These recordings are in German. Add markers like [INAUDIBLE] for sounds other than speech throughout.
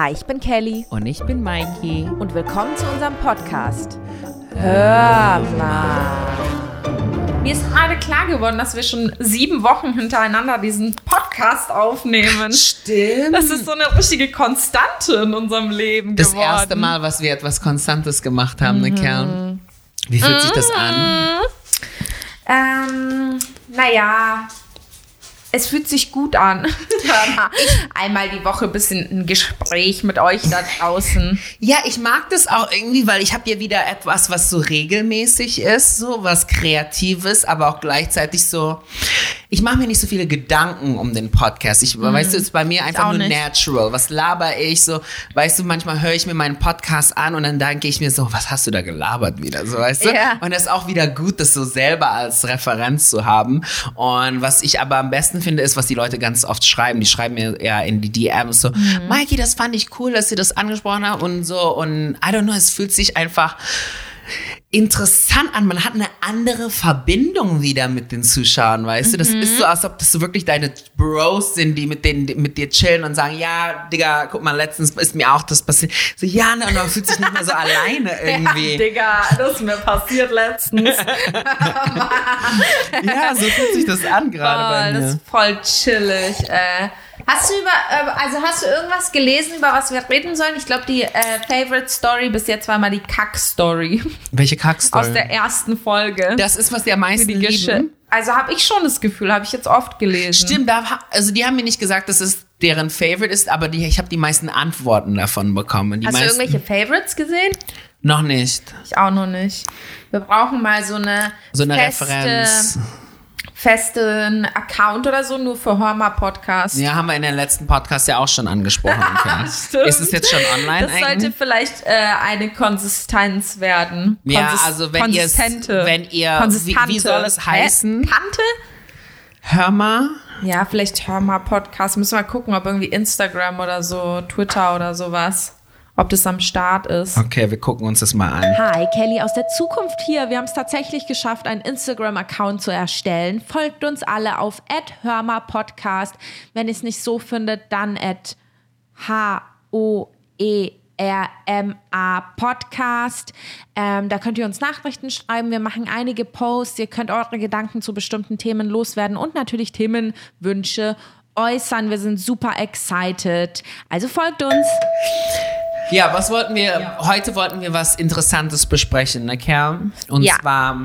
Hi, ich bin Kelly Und ich bin Mikey. und willkommen zu unserem Podcast. Hör mal. Mir ist gerade klar geworden, dass wir schon sieben Wochen hintereinander diesen Podcast aufnehmen. Stimmt. Das ist so eine richtige Konstante in unserem Leben Das geworden. erste Mal, was wir etwas Konstantes gemacht haben, ne, Kerl? Wie fühlt sich das an? Ähm, naja, es fühlt sich gut an. [LAUGHS] Einmal die Woche ein bisschen ein Gespräch mit euch da draußen. Ja, ich mag das auch irgendwie, weil ich habe ja wieder etwas, was so regelmäßig ist, so was Kreatives, aber auch gleichzeitig so. Ich mache mir nicht so viele Gedanken um den Podcast. Ich, weißt du, es ist bei mir einfach nur nicht. natural. Was laber ich so? Weißt du, manchmal höre ich mir meinen Podcast an und dann denke ich mir so, was hast du da gelabert wieder? So, weißt du? Ja. Und das ist auch wieder gut, das so selber als Referenz zu haben. Und was ich aber am besten finde, ist, was die Leute ganz oft schreiben. Die schreiben mir ja in die DMs so, Mikey, das fand ich cool, dass sie das angesprochen haben und so. Und I don't know, es fühlt sich einfach interessant an. Man hat eine andere Verbindung wieder mit den Zuschauern, weißt du? Das ist so, als ob das so wirklich deine Bros sind, die mit denen, die mit dir chillen und sagen, ja, Digga, guck mal, letztens ist mir auch das passiert. So, ja, ne, und man fühlt sich nicht mehr so [LAUGHS] alleine irgendwie. Ja, Digga, das ist mir passiert letztens. [LAUGHS] [LAUGHS] Ja, so fühlt sich das an gerade bei Voll, das mir. ist voll chillig. Äh, hast du über, äh, also hast du irgendwas gelesen, über was wir reden sollen? Ich glaube, die äh, Favorite Story bis jetzt war mal die Kack-Story Welche Kackstory? aus der ersten Folge. das ist, was die am meisten die lieben. Also habe ich schon das Gefühl, habe ich jetzt oft gelesen. Stimmt, da, also die haben mir nicht gesagt, dass es deren Favorite ist, aber die, ich habe die meisten Antworten davon bekommen. Die Hast du meisten, irgendwelche Favorites gesehen? Noch nicht. Ich auch noch nicht. Wir brauchen mal so eine, So eine feste, Referenz. Festen Account oder so, nur für Hörmer Podcast. Ja, haben wir in den letzten Podcast ja auch schon angesprochen. [LAUGHS] Stimmt. ist es jetzt schon online Das sollte eigentlich? vielleicht äh, eine Konsistenz werden. Ja, Konsis- also wenn ihr es- Konsistente. wenn ihr- Konsistante. wie- wie soll es heißen? Hä? Tante? Hör mal. Ja, vielleicht hör mal Podcast. Müssen wir mal gucken, ob irgendwie Instagram oder so, Twitter oder sowas, ob das am Start ist. Okay, wir gucken uns das mal an. Hi, Kelly aus der Zukunft hier. Wir haben es tatsächlich geschafft, einen Instagram-Account zu erstellen. Folgt uns alle auf @hörma-podcast. Wenn ihr es nicht so findet, dann at H-O-E RMA Podcast. Ähm, da könnt ihr uns Nachrichten schreiben. Wir machen einige Posts. Ihr könnt eure Gedanken zu bestimmten Themen loswerden und natürlich Themenwünsche äußern. Wir sind super excited. Also folgt uns. Ja, was wollten wir? Heute wollten wir was Interessantes besprechen, ne, Kerl? Und Ja. zwar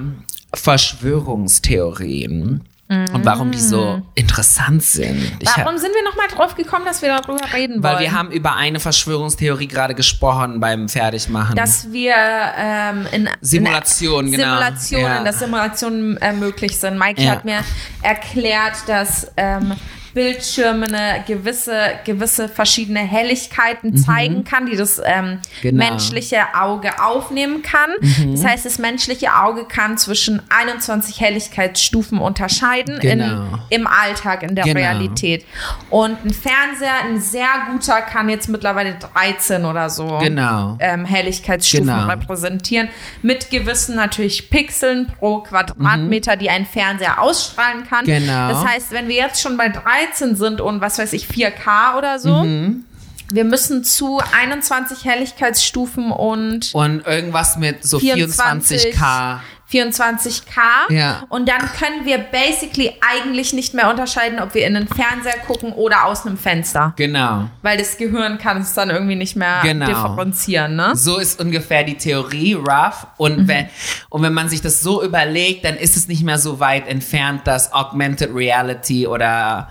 Verschwörungstheorien. Und warum die so interessant sind. Ich hab- Warum sind wir nochmal drauf gekommen, dass wir darüber reden Weil wollen? wir haben über eine Verschwörungstheorie gerade gesprochen beim Fertigmachen. dass wir ähm, in Simulation, in genau. Simulationen, Ja. dass Simulationen äh, möglich sind. Mike Ja. hat mir erklärt, dass ähm, Bildschirme eine gewisse, gewisse verschiedene Helligkeiten zeigen kann, die das ähm, Mhm. Genau. Mhm. menschliche Auge aufnehmen kann. Das heißt, das menschliche Auge kann zwischen 21 Helligkeitsstufen unterscheiden Genau. in, im Alltag, in der Genau. Realität. Und ein Fernseher, ein sehr guter, kann jetzt mittlerweile 13 oder so Genau. ähm, Helligkeitsstufen Genau. repräsentieren. Mit gewissen natürlich Pixeln pro Quadratmeter, die ein Fernseher ausstrahlen kann. Mhm. Genau. Das heißt, wenn wir jetzt schon bei 13 sind und was weiß ich, 4K oder so, Mhm. wir müssen zu 21 Helligkeitsstufen und Und irgendwas mit so 24K. 24K. Ja. Und dann können wir basically eigentlich nicht mehr unterscheiden, ob wir in einen Fernseher gucken oder aus einem Fenster. Genau. Weil das Gehirn kann es dann irgendwie nicht mehr Genau. differenzieren, ne? So ist ungefähr die Theorie, rough. Und, Mhm. wenn, und wenn man sich das so überlegt, dann ist es nicht mehr so weit entfernt, dass Augmented Reality oder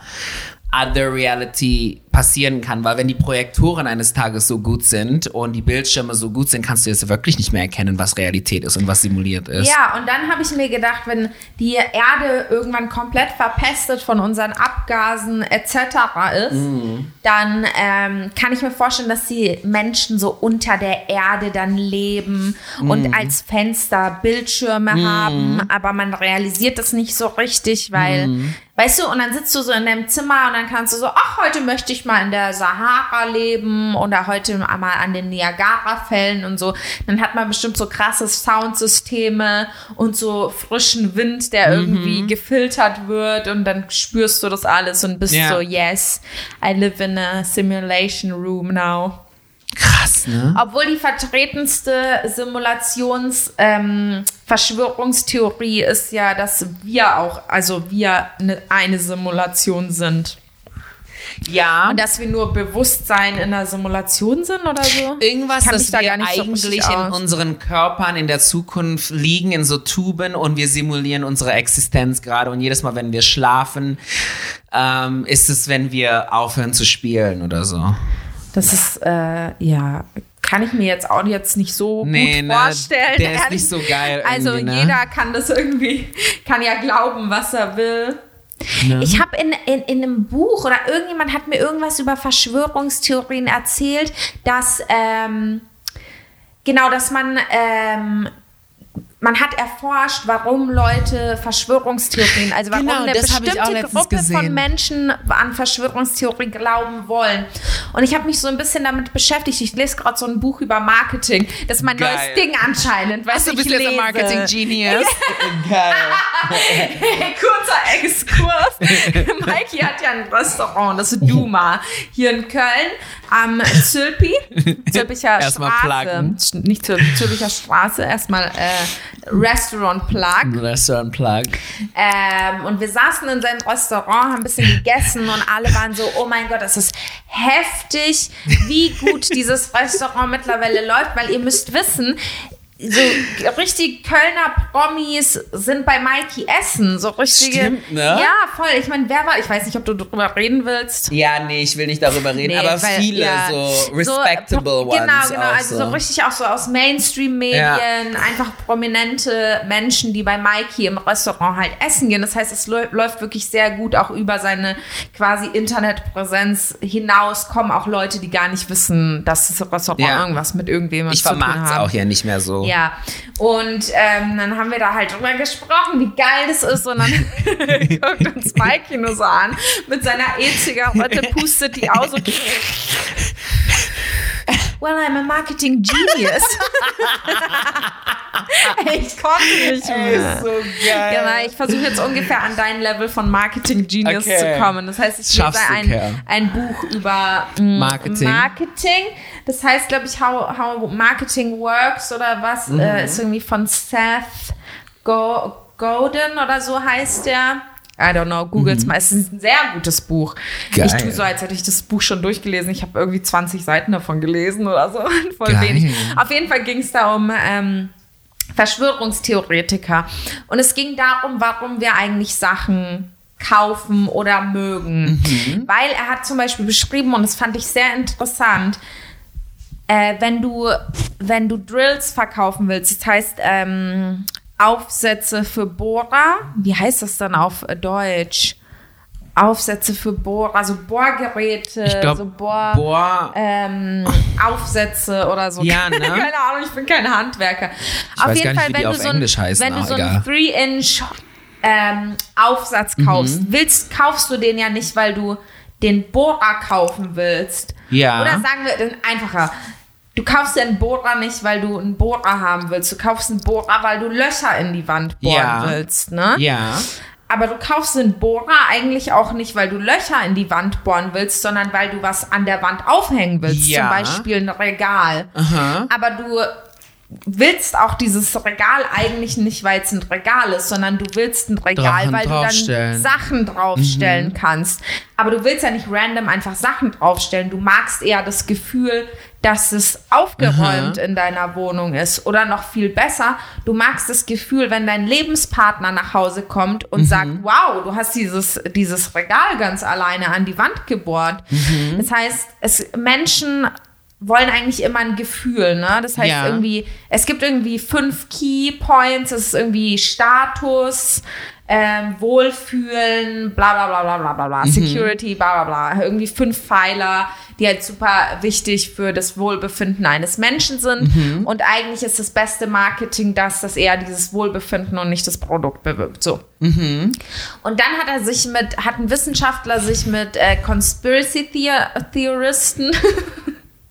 Other Reality passieren kann, weil wenn die Projektoren eines Tages so gut sind und die Bildschirme so gut sind, kannst du jetzt wirklich nicht mehr erkennen, was Realität ist und was simuliert ist. Ja, und dann habe ich mir gedacht, wenn die Erde irgendwann komplett verpestet von unseren Abgasen etc. ist, dann ähm, kann ich mir vorstellen, dass die Menschen so unter der Erde dann leben und als Fenster Bildschirme haben, aber man realisiert das nicht so richtig, weil, weißt du, und dann sitzt du so in deinem Zimmer und dann kannst du so, ach, heute möchte ich mal in der Sahara leben oder heute mal an den Niagara-Fällen und so. Dann hat man bestimmt so krasse Soundsysteme und so frischen Wind, der irgendwie gefiltert wird und dann spürst du das alles und bist Ja. so, yes, I live in a simulation room now. Krass, ne? Obwohl die vertretenste Simulations-Verschwörungstheorie ähm, ist ja, dass wir auch, also wir eine, eine Simulation sind. Ja. Und dass wir nur Bewusstsein in der Simulation sind oder so? Irgendwas, mich da wir so eigentlich richtig in unseren Körpern in der Zukunft liegen in so Tuben und wir simulieren unsere Existenz gerade. Und jedes Mal, wenn wir schlafen, ähm, ist es, wenn wir aufhören zu spielen oder so. Das ist, äh, ja, kann ich mir jetzt auch jetzt nicht so Nee, gut ne, vorstellen. der ist nicht so geil Also ne? jeder kann das irgendwie, kann ja glauben, was er will. Ne? Ich habe in, in, in einem Buch oder irgendjemand hat mir irgendwas über Verschwörungstheorien erzählt, dass ähm, genau, dass man ähm, man hat erforscht, warum Leute Verschwörungstheorien, also warum Genau, eine das hab ich auch bestimmte Gruppe von gesehen. Menschen an Verschwörungstheorien glauben wollen. Und ich habe mich so ein bisschen damit beschäftigt. Ich lese gerade so ein Buch über Marketing. Das ist mein Geil. neues Ding anscheinend. Weißt du, bist jetzt ein lese. Marketing-Genius? [LAUGHS] Geil. [LAUGHS] Kurzer Exkurs. [LAUGHS] Mikey hat ja ein Restaurant, das ist Duma, hier in Köln am Zülpi. Zülpicher Straße. pluggen. Sch- Nicht Zül Zülpicher Straße, erstmal äh, Restaurant Plug. Restaurant Plug. Ähm, und wir saßen in seinem Restaurant, haben ein bisschen gegessen und alle waren so, oh mein Gott, das ist heftig, wie gut dieses Restaurant mittlerweile läuft, weil ihr müsst wissen, so richtig Kölner Promis sind bei Mikey Essen, so richtige. Stimmt, ne? Ja, voll. Ich meine, wer war, ich weiß nicht, ob du darüber reden willst. Ja, nee, ich will nicht darüber reden, Nee, aber weil- viele ja, so respectable ones. Genau, genau. auch Also so richtig auch so aus Mainstream-Medien, einfach prominente Menschen, die bei Mikey im Restaurant halt essen gehen. Das heißt, es läu- läuft wirklich sehr gut auch über seine quasi Internetpräsenz hinaus. Kommen auch Leute, die gar nicht wissen, dass das Restaurant Ja. irgendwas mit irgendwem Ich zu tun vermarkte es auch ja nicht mehr so. Ja, und ähm, dann haben wir da halt drüber gesprochen, wie geil das ist. Und dann [LAUGHS] guckt uns Mikey nur so an mit seiner E-Zigarette, [LAUGHS] pustet die aus und. [LAUGHS] Well, I'm a marketing genius. [LAUGHS] ich konnte nicht mehr. so geil. Genau, ich versuche jetzt ungefähr an dein Level von Marketing Genius Okay. zu kommen. Das heißt, ich Schaffst lese ein, ein Buch über mm, Marketing. Marketing. Das heißt, glaube ich, how, how Marketing Works oder was. Mhm. Äh, ist irgendwie von Seth Go Godin oder so heißt der. I don't know, googles mal. Es ist ein sehr gutes Buch. Mhm. Geil. Ich tue so, als hätte ich das Buch schon durchgelesen. Ich habe irgendwie 20 Seiten davon gelesen oder so. [LAUGHS] Voll Geil. wenig. Auf jeden Fall ging es da um ähm, Verschwörungstheoretiker. Und es ging darum, warum wir eigentlich Sachen kaufen oder mögen. Weil er hat zum Beispiel beschrieben, und das fand ich sehr interessant, äh, wenn du, wenn du Drills verkaufen willst, das heißt ähm, Aufsätze für Bohrer, wie heißt das dann auf Deutsch? Aufsätze für Bohrer, also Bohrgeräte, Ich glaube, so Bohr, boah, ähm, Aufsätze oder so. Ja, [LAUGHS] ne? Keine Ahnung, ich bin kein Handwerker. Ich weiß gar nicht, wie die auf so Englisch heißen, wenn du so einen 3-Inch ähm, Aufsatz Mhm. kaufst, willst, kaufst du den ja nicht, weil du den Bohrer kaufen willst. Ja. Oder sagen wir einfacher. Du kaufst den Bohrer nicht, weil du einen Bohrer haben willst. Du kaufst einen Bohrer, weil du Löcher in die Wand bohren Ja. willst. Ne? ja. Aber du kaufst den Bohrer eigentlich auch nicht, weil du Löcher in die Wand bohren willst, sondern weil du was an der Wand aufhängen willst. Ja. Zum Beispiel ein Regal. Aber du willst auch dieses Regal eigentlich nicht, weil es ein Regal ist, sondern du willst ein Regal, Drachen weil du dann. Sachen draufstellen kannst. Aber du willst ja nicht random einfach Sachen draufstellen. Du magst eher das Gefühl, dass es aufgeräumt in deiner Wohnung ist. Oder noch viel besser, du magst das Gefühl, wenn dein Lebenspartner nach Hause kommt und sagt, wow, du hast dieses, dieses Regal ganz alleine an die Wand gebohrt. Das heißt, es, Menschen wollen eigentlich immer ein Gefühl, ne? Das heißt Ja. irgendwie, es gibt irgendwie fünf Key Points, es ist irgendwie Status, ähm, Wohlfühlen, bla bla bla bla bla bla bla, Security, bla bla bla. Irgendwie fünf Pfeiler, die halt super wichtig für das Wohlbefinden eines Menschen sind. Und eigentlich ist das beste Marketing das, dass eher dieses Wohlbefinden und nicht das Produkt bewirkt. So. Und dann hat er sich mit, hat ein Wissenschaftler sich mit äh, Conspiracy Theor [LAUGHS]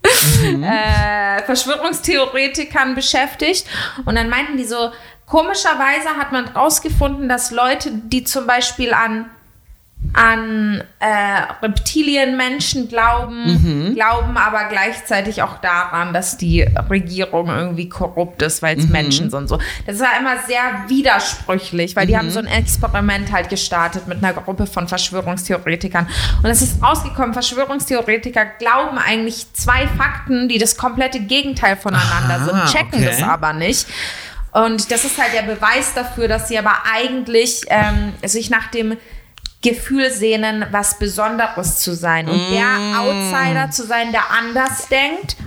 Theoristen [LAUGHS] äh, Verschwörungstheoretikern beschäftigt. Und dann meinten die so, komischerweise hat man rausgefunden, dass Leute, die zum Beispiel an an äh, Reptilienmenschen glauben, Mhm. glauben aber gleichzeitig auch daran, dass die Regierung irgendwie korrupt ist, weil es Mhm. Menschen sind. So. Das war immer sehr widersprüchlich, weil die Mhm. haben so ein Experiment halt gestartet mit einer Gruppe von Verschwörungstheoretikern. Und es ist rausgekommen, Verschwörungstheoretiker glauben eigentlich zwei Fakten, die das komplette Gegenteil voneinander Aha, sind, checken okay. das aber nicht. Und das ist halt der Beweis dafür, dass sie aber eigentlich ähm, sich nach dem Gefühl sehnen, was Besonderes zu sein und der Outsider zu sein, der anders denkt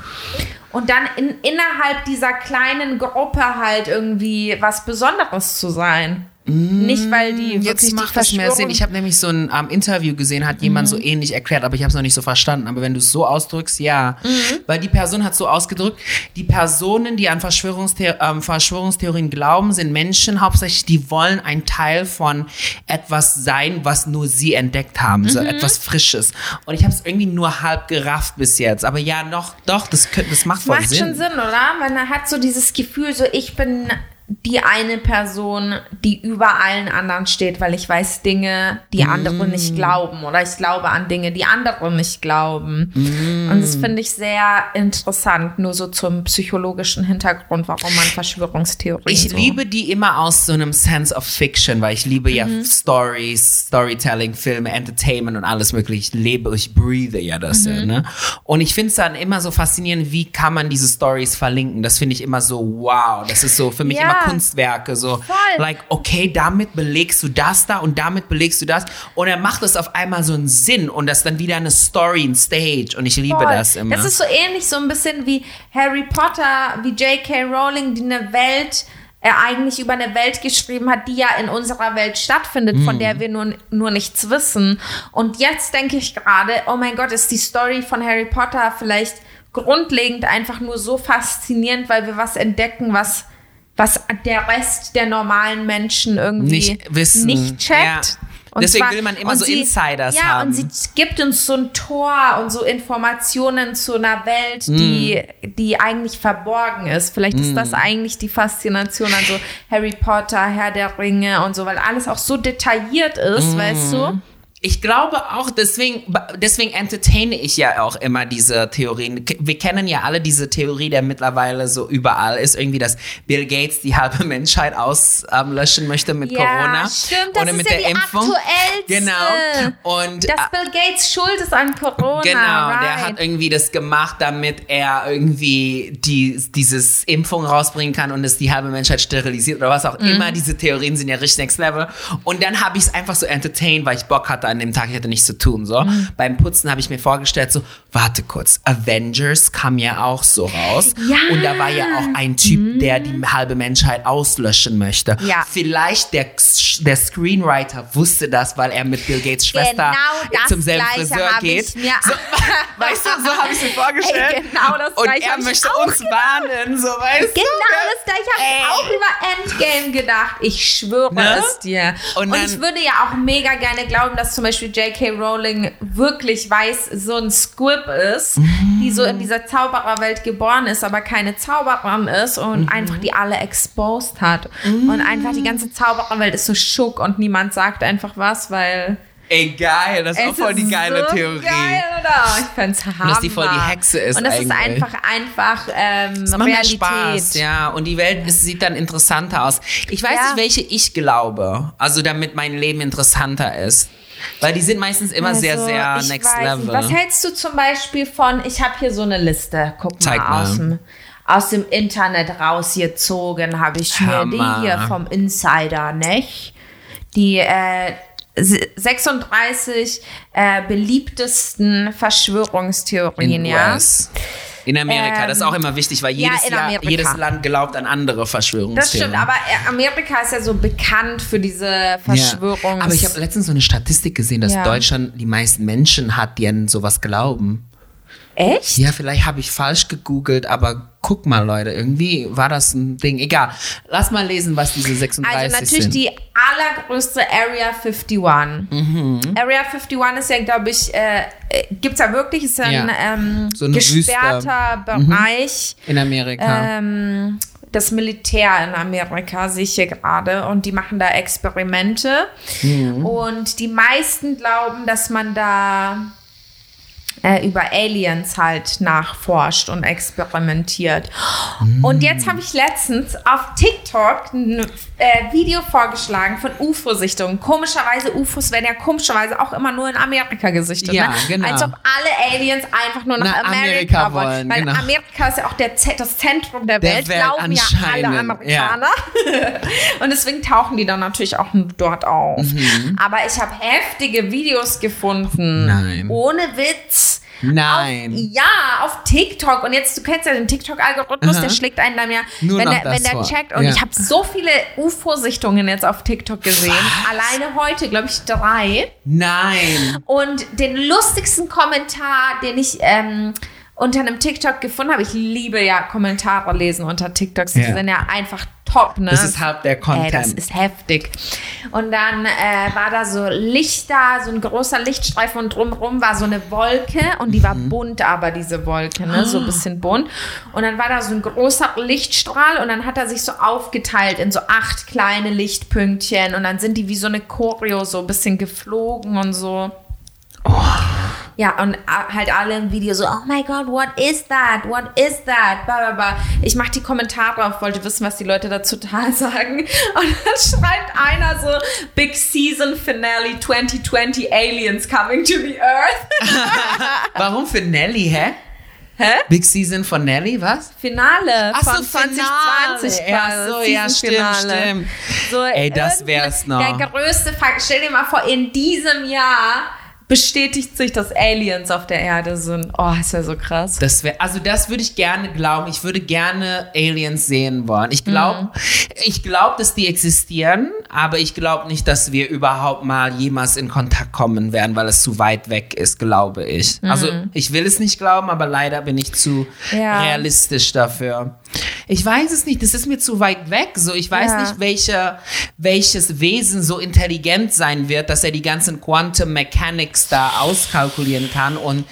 und dann in, innerhalb dieser kleinen Gruppe halt irgendwie was Besonderes zu sein. Nicht, weil die Jetzt wirklich die macht das mehr Sinn. Ich habe nämlich so ein ähm, Interview gesehen, hat jemand Mhm. so ähnlich erklärt, aber ich habe es noch nicht so verstanden. Aber wenn du es so ausdrückst, ja. Mhm. Weil die Person hat so ausgedrückt, die Personen, die an Verschwörungstheo ähm, Verschwörungstheorien glauben, sind Menschen hauptsächlich, die wollen ein Teil von etwas sein, was nur sie entdeckt haben. So Mhm. etwas Frisches. Und ich habe es irgendwie nur halb gerafft bis jetzt. Aber ja, noch, doch, das, das macht voll Macht Sinn. schon Sinn, oder? Man hat so dieses Gefühl, so ich bin die eine Person, die über allen anderen steht, weil ich weiß Dinge, die andere nicht Mm. glauben. Oder ich glaube an Dinge, die andere nicht glauben. Und Mm. das finde ich sehr interessant, nur so zum psychologischen Hintergrund, warum man Verschwörungstheorien Ich so liebe die immer aus so einem Sense of Fiction, weil ich liebe ja Stories, Storytelling, Filme, Entertainment und alles mögliche. Ich lebe, ich breathe ja das ja, ne? Und ich finde es dann immer so faszinierend, wie kann man diese Stories verlinken. Das finde ich immer so, wow, das ist so für mich Ja. immer Kunstwerke. So, Voll. like, okay, damit belegst du das da und damit belegst du das. Und er macht es auf einmal so einen Sinn und das ist dann wieder eine Story, ein Stage. Und ich liebe Voll. das immer. Das ist so ähnlich, so ein bisschen wie Harry Potter, wie J.K. Rowling, die eine Welt, äh, eigentlich über eine Welt geschrieben hat, die ja in unserer Welt stattfindet, von der wir nur, nur nichts wissen. Und jetzt denke ich gerade, oh mein Gott, ist die Story von Harry Potter vielleicht grundlegend einfach nur so faszinierend, weil wir was entdecken, was was der Rest der normalen Menschen irgendwie Nicht wissen. nicht checkt. Ja. Und Deswegen will man immer so Insiders ja, haben. und sie gibt uns so ein Tor und so Informationen zu einer Welt, die, Mm. die eigentlich verborgen ist. Vielleicht ist das eigentlich die Faszination an so Harry Potter, Herr der Ringe und so, weil alles auch so detailliert ist, Mm. weißt du? Ich glaube auch, deswegen, deswegen entertaine ich ja auch immer diese Theorien. Wir kennen ja alle diese Theorie, der mittlerweile so überall ist, irgendwie, dass Bill Gates die halbe [LAUGHS] Menschheit auslöschen möchte mit Ja, Corona. stimmt, das oder ist mit ja der die Impfung. Genau. Und Dass äh, Bill Gates schuld ist an Corona. Genau, right. der hat irgendwie das gemacht, damit er irgendwie die, dieses Impfung rausbringen kann und es die halbe Menschheit sterilisiert oder was auch Mhm. immer. Diese Theorien sind ja richtig next level. Und dann habe ich es einfach so entertained, weil ich Bock hatte an dem Tag, ich hatte nichts zu tun. So. Mhm. Beim Putzen habe ich mir vorgestellt, so, warte kurz, Avengers kam ja auch so raus. Ja. Und da war ja auch ein Typ, der die halbe Menschheit auslöschen möchte. Ja. Vielleicht der, der Screenwriter wusste das, weil er mit Bill Gates Schwester Genau das zum selben Gleiche Friseur geht. So, [LAUGHS] weißt du, so habe ich mir vorgestellt. Ey, genau das Und Gleiche er möchte uns warnen, so weißt Genau du. das gleiche habe Ey. ich auch über Endgame gedacht. Ich schwöre Ne? es dir. Und Und, dann- ich würde ja auch mega gerne glauben, dass zum Beispiel J.K. Rowling wirklich weiß, so ein Squib ist, die so in dieser Zaubererwelt geboren ist, aber keine Zauberin ist und Mhm. einfach die alle exposed hat. Und einfach die ganze Zaubererwelt ist so schock und niemand sagt einfach was, weil Ey, geil, das ist auch es voll die ist geile so Theorie. Geil, oder? Ich find's Hammer. dass die voll die Hexe ist Und das ist eigentlich. einfach, einfach ähm, Es macht mehr Realität. Spaß, ja. Und die Welt ist, sieht dann interessanter aus. Ich weiß Ja. nicht, welche ich glaube. Also, damit mein Leben interessanter ist. Weil die sind meistens immer sehr, Also, sehr ich next level. Nicht. Was hältst du zum Beispiel von, ich habe hier so eine Liste, guck Zeig mal, mal. Aus, dem, aus dem Internet rausgezogen, habe ich mir Hammer. die hier vom Insider, nicht? Die äh, s- 36 äh, beliebtesten Verschwörungstheorien, in ja. US. In Amerika, Ähm, das ist auch immer wichtig, weil ja, jedes, in Jahr, jedes Land glaubt an andere Das Verschwörungstheorien. stimmt, aber äh, Amerika ist ja so bekannt für diese Verschwörungs... Ja. Aber ich habe letztens so eine Statistik gesehen, dass Ja. Deutschland die meisten Menschen hat, die an sowas glauben. Echt? Ja, vielleicht habe ich falsch gegoogelt, aber guck mal, Leute, irgendwie war das ein Ding. Egal. Lass mal lesen, was diese 36 Also natürlich sind. die allergrößte Area 51. Mhm. Area 51 ist ja, glaube ich, äh, äh, gibt's ja wirklich, ist ja ein ähm, So gesperrter Wüste. Mhm. Bereich. in Amerika. Ähm, das Militär in Amerika, sehe ich hier gerade, und die machen da Experimente. Und die meisten glauben, dass man da äh, über Aliens halt nachforscht und experimentiert. Und jetzt habe ich letztens auf TikTok ein äh, Video vorgeschlagen von UFO-Sichtungen. Komischerweise, UFOs werden ja komischerweise auch immer nur in Amerika gesichtet. Ja, ne? genau. Als ob alle Aliens einfach nur nach, Nach Amerika, Amerika wollen. Weil genau. Amerika ist ja auch der, Z- das Zentrum der, Der Welt, Welt glauben ja alle Amerikaner. [LAUGHS] und deswegen tauchen die dann natürlich auch dort auf. Mhm. Aber ich habe heftige Videos gefunden. Nein. Ohne Witz. Nein. Auf, ja, auf TikTok. Und jetzt, du kennst ja den TikTok-Algorithmus, der schlägt einen dann ja, Nur wenn, noch der, wenn der checkt. Und Ja. ich habe so viele UFO-Sichtungen jetzt auf TikTok gesehen. Alleine heute, glaube ich, drei. Nein. Und den lustigsten Kommentar, den ich ähm, unter einem TikTok gefunden habe, ich liebe ja Kommentare lesen unter TikToks, die Ja. sind ja einfach top, ne? Das ist halt der Ey, Content. das ist heftig. Und dann äh, war da so Lichter, so ein großer Lichtstreifen und drumherum war so eine Wolke und die war Mhm. bunt, aber diese Wolke, ne? so ein bisschen bunt. Und dann war da so ein großer Lichtstrahl und dann hat er sich so aufgeteilt in so acht kleine Lichtpünktchen und dann sind die wie so eine Choreo so ein bisschen geflogen und so. Ja, und halt alle im Video so, oh my God, what is that? What is that? Blah, blah, blah. Ich mach die Kommentare auf, wollte wissen, was die Leute dazu [LAUGHS] total sagen. Und dann schreibt einer so, Big Season Finale 2020 Aliens coming to the Earth. [LAUGHS] Warum Nelly, hä? Hä? Big Season von Nelly, was? Finale Ach so, von 2020. Finale. Ja, so, ja, Season-Finale. stimmt, So, Ey, das wär's noch. Der größte Fakt. Stell dir mal vor, in diesem Jahr bestätigt sich, dass Aliens auf der Erde sind. Oh, ist ja so krass. Das wäre, also das würde ich gerne glauben. Ich würde gerne Aliens sehen wollen. Ich glaube, Mhm. ich glaube, dass die existieren, aber ich glaube nicht, dass wir überhaupt mal jemals in Kontakt kommen werden, weil es zu weit weg ist, glaube ich. Also ich will es nicht glauben, aber leider bin ich zu Mhm. Ja. realistisch dafür. Ich weiß es nicht, das ist mir zu weit weg. So, ich weiß Ja. nicht, welche, welches Wesen so intelligent sein wird, dass er die ganzen Quantum Mechanics da auskalkulieren kann und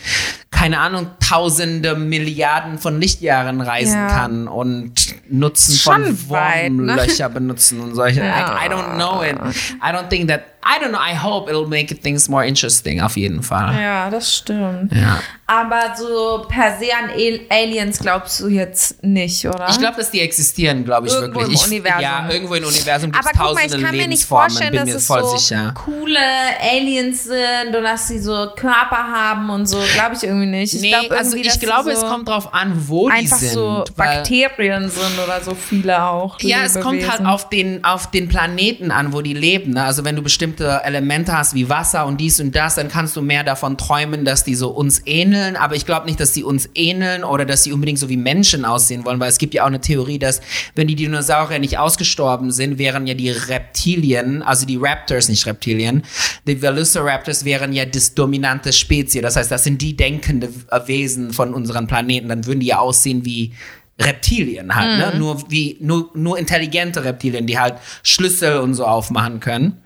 keine Ahnung, tausende Milliarden von Lichtjahren reisen Ja. kann und Nutzen Schon von ne? Wurmlöcher benutzen und solche. Ja. I, I don't know it. I don't think that, I don't know, I hope it'll make things more interesting, auf jeden Fall. Ja, das stimmt. Ja. Aber so per se an Al- Aliens glaubst du jetzt nicht, oder? Ich glaube, dass die existieren, glaube ich Irgendwo wirklich. im ich, Universum. Ja, irgendwo im Universum gibt es mal, ich tausende kann mir nicht Lebensformen, vorstellen, bin dass mir es voll so sicher. coole Aliens sind und dass sie so Körper haben und so, glaube ich irgendwie nicht. Ich Nee, glaub also ich glaube, so es kommt drauf an, wo die einfach sind. so Bakterien sind oder so viele auch. Ja, es kommt halt auf den, auf den Planeten an, wo die leben. Ne? Also wenn du bestimmte Elemente hast wie Wasser und dies und das, dann kannst du mehr davon träumen, dass die so uns ähneln. Aber ich glaube nicht, dass die uns ähneln oder dass sie unbedingt so wie Menschen aussehen wollen, weil es gibt ja auch eine Theorie, dass wenn die Dinosaurier nicht ausgestorben sind, wären ja die Reptilien, also die Raptors, nicht Reptilien, die Velociraptors wären ja das dominante Spezies. Das heißt, das sind die denkende Wesen von unseren Planeten. Dann würden die ja aussehen wie Reptilien halt, ne? Nur wie, nur, nur intelligente Reptilien, die halt Schlüssel und so aufmachen können.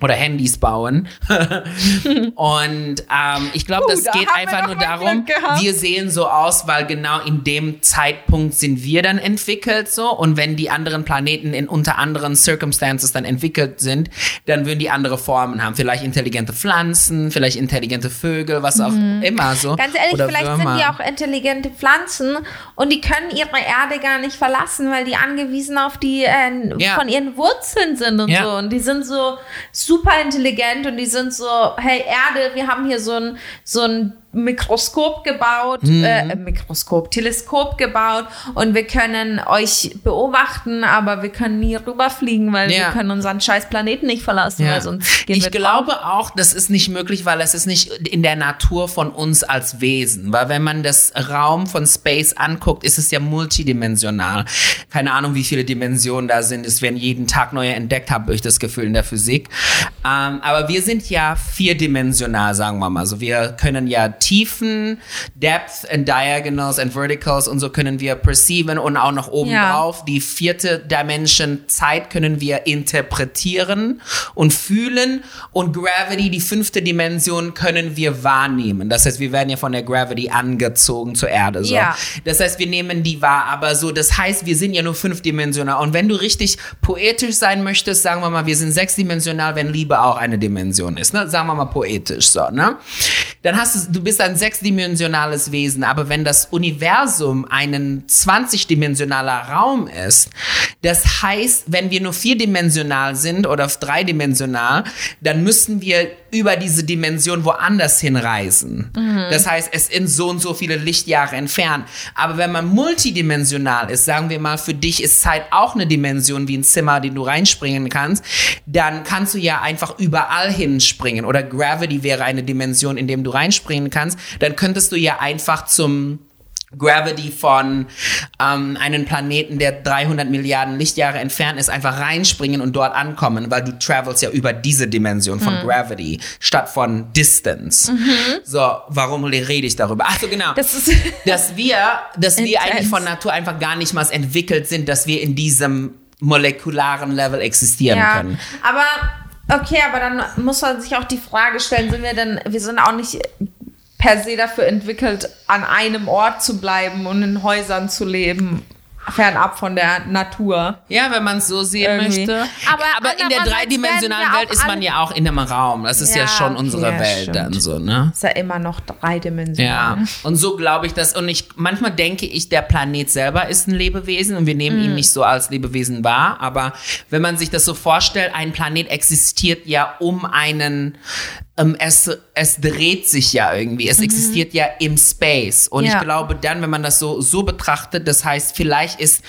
Oder Handys bauen. [LAUGHS] und ähm, ich glaube, das da geht einfach nur darum, wir sehen so aus, weil genau in dem Zeitpunkt sind wir dann entwickelt so. Und wenn die anderen Planeten in unter anderen Circumstances dann entwickelt sind, dann würden die andere Formen haben. Vielleicht intelligente Pflanzen, vielleicht intelligente Vögel, was auch immer so. Ganz ehrlich, Oder vielleicht Würmer. sind die auch intelligente Pflanzen und die können ihre Erde gar nicht verlassen, weil die angewiesen auf die äh, Ja. von ihren Wurzeln sind und Ja. so. Und die sind so super intelligent und die sind so, hey Erde, wir haben hier so ein, so ein Mikroskop gebaut, Mhm. äh, Mikroskop, Teleskop gebaut und wir können euch beobachten, aber wir können nie rüberfliegen, weil Ja. wir können unseren scheiß Planeten nicht verlassen, weil sonst gehen ich wir glaube auch, das ist nicht möglich, weil es ist nicht in der Natur von uns als Wesen. Weil wenn man das Raum von Space anguckt, ist es ja multidimensional. Keine Ahnung, wie viele Dimensionen da sind. Es werden jeden Tag neue entdeckt, habe ich das Gefühl in der Physik. Ähm, aber wir sind ja vierdimensional, sagen wir mal. Also wir können ja Tiefen, Depth and Diagonals and Verticals und so können wir perceiven und auch noch oben Ja. drauf. Die vierte Dimension Zeit können wir interpretieren und fühlen und Gravity, die fünfte Dimension, können wir wahrnehmen. Das heißt, wir werden ja von der Gravity angezogen zur Erde. So. Ja. Das heißt, wir nehmen die wahr, aber so, das heißt, wir sind ja nur fünfdimensional. Und wenn du richtig poetisch sein möchtest, sagen wir mal, wir sind sechsdimensional, wenn Liebe auch eine Dimension ist, ne? Sagen wir mal poetisch so, ne? Dann hast du, du bist ein sechsdimensionales Wesen, aber wenn das Universum ein 20-dimensionaler Raum ist, das heißt, wenn wir nur vierdimensional sind oder dreidimensional, dann müssen wir über diese Dimension woanders hinreisen. Das heißt, es ist so und so viele Lichtjahre entfernt. Aber wenn man multidimensional ist, sagen wir mal, für dich ist Zeit auch eine Dimension wie ein Zimmer, den du reinspringen kannst, dann kannst du ja einfach überall hinspringen. Oder Gravity wäre eine Dimension, in dem du reinspringen kannst. Dann könntest du ja einfach zum Gravity von ähm, einem Planeten, der 300 Milliarden Lichtjahre entfernt ist, einfach reinspringen und dort ankommen, weil du travelst ja über diese Dimension von Gravity statt von Distance. So, warum rede ich darüber? Ach so, genau. Das ist [LAUGHS] dass wir, dass wir eigentlich von Natur einfach gar nicht mal entwickelt sind, dass wir in diesem molekularen Level existieren ja. können. Aber okay, aber dann muss man sich auch die Frage stellen, sind wir denn, wir sind auch nicht per se dafür entwickelt, an einem Ort zu bleiben und in Häusern zu leben, fernab von der Natur. Ja, wenn man es so sehen Irgendwie. möchte. Aber Aber in der dreidimensionalen Welt ist man ja auch in einem Raum. Das ist ja, Ja, schon unsere ja, Welt stimmt. dann so, ne? Ist ja immer noch dreidimensional. Ja, und so glaube ich das. Und ich manchmal denke ich, der Planet selber ist ein Lebewesen und wir nehmen Mhm. ihn nicht so als Lebewesen wahr. Aber wenn man sich das so vorstellt, ein Planet existiert ja um einen, ähm, es, es dreht sich ja irgendwie. Es existiert ja im Space. Und Mhm. Ja. ich glaube dann, wenn man das so, so betrachtet, das heißt, vielleicht ist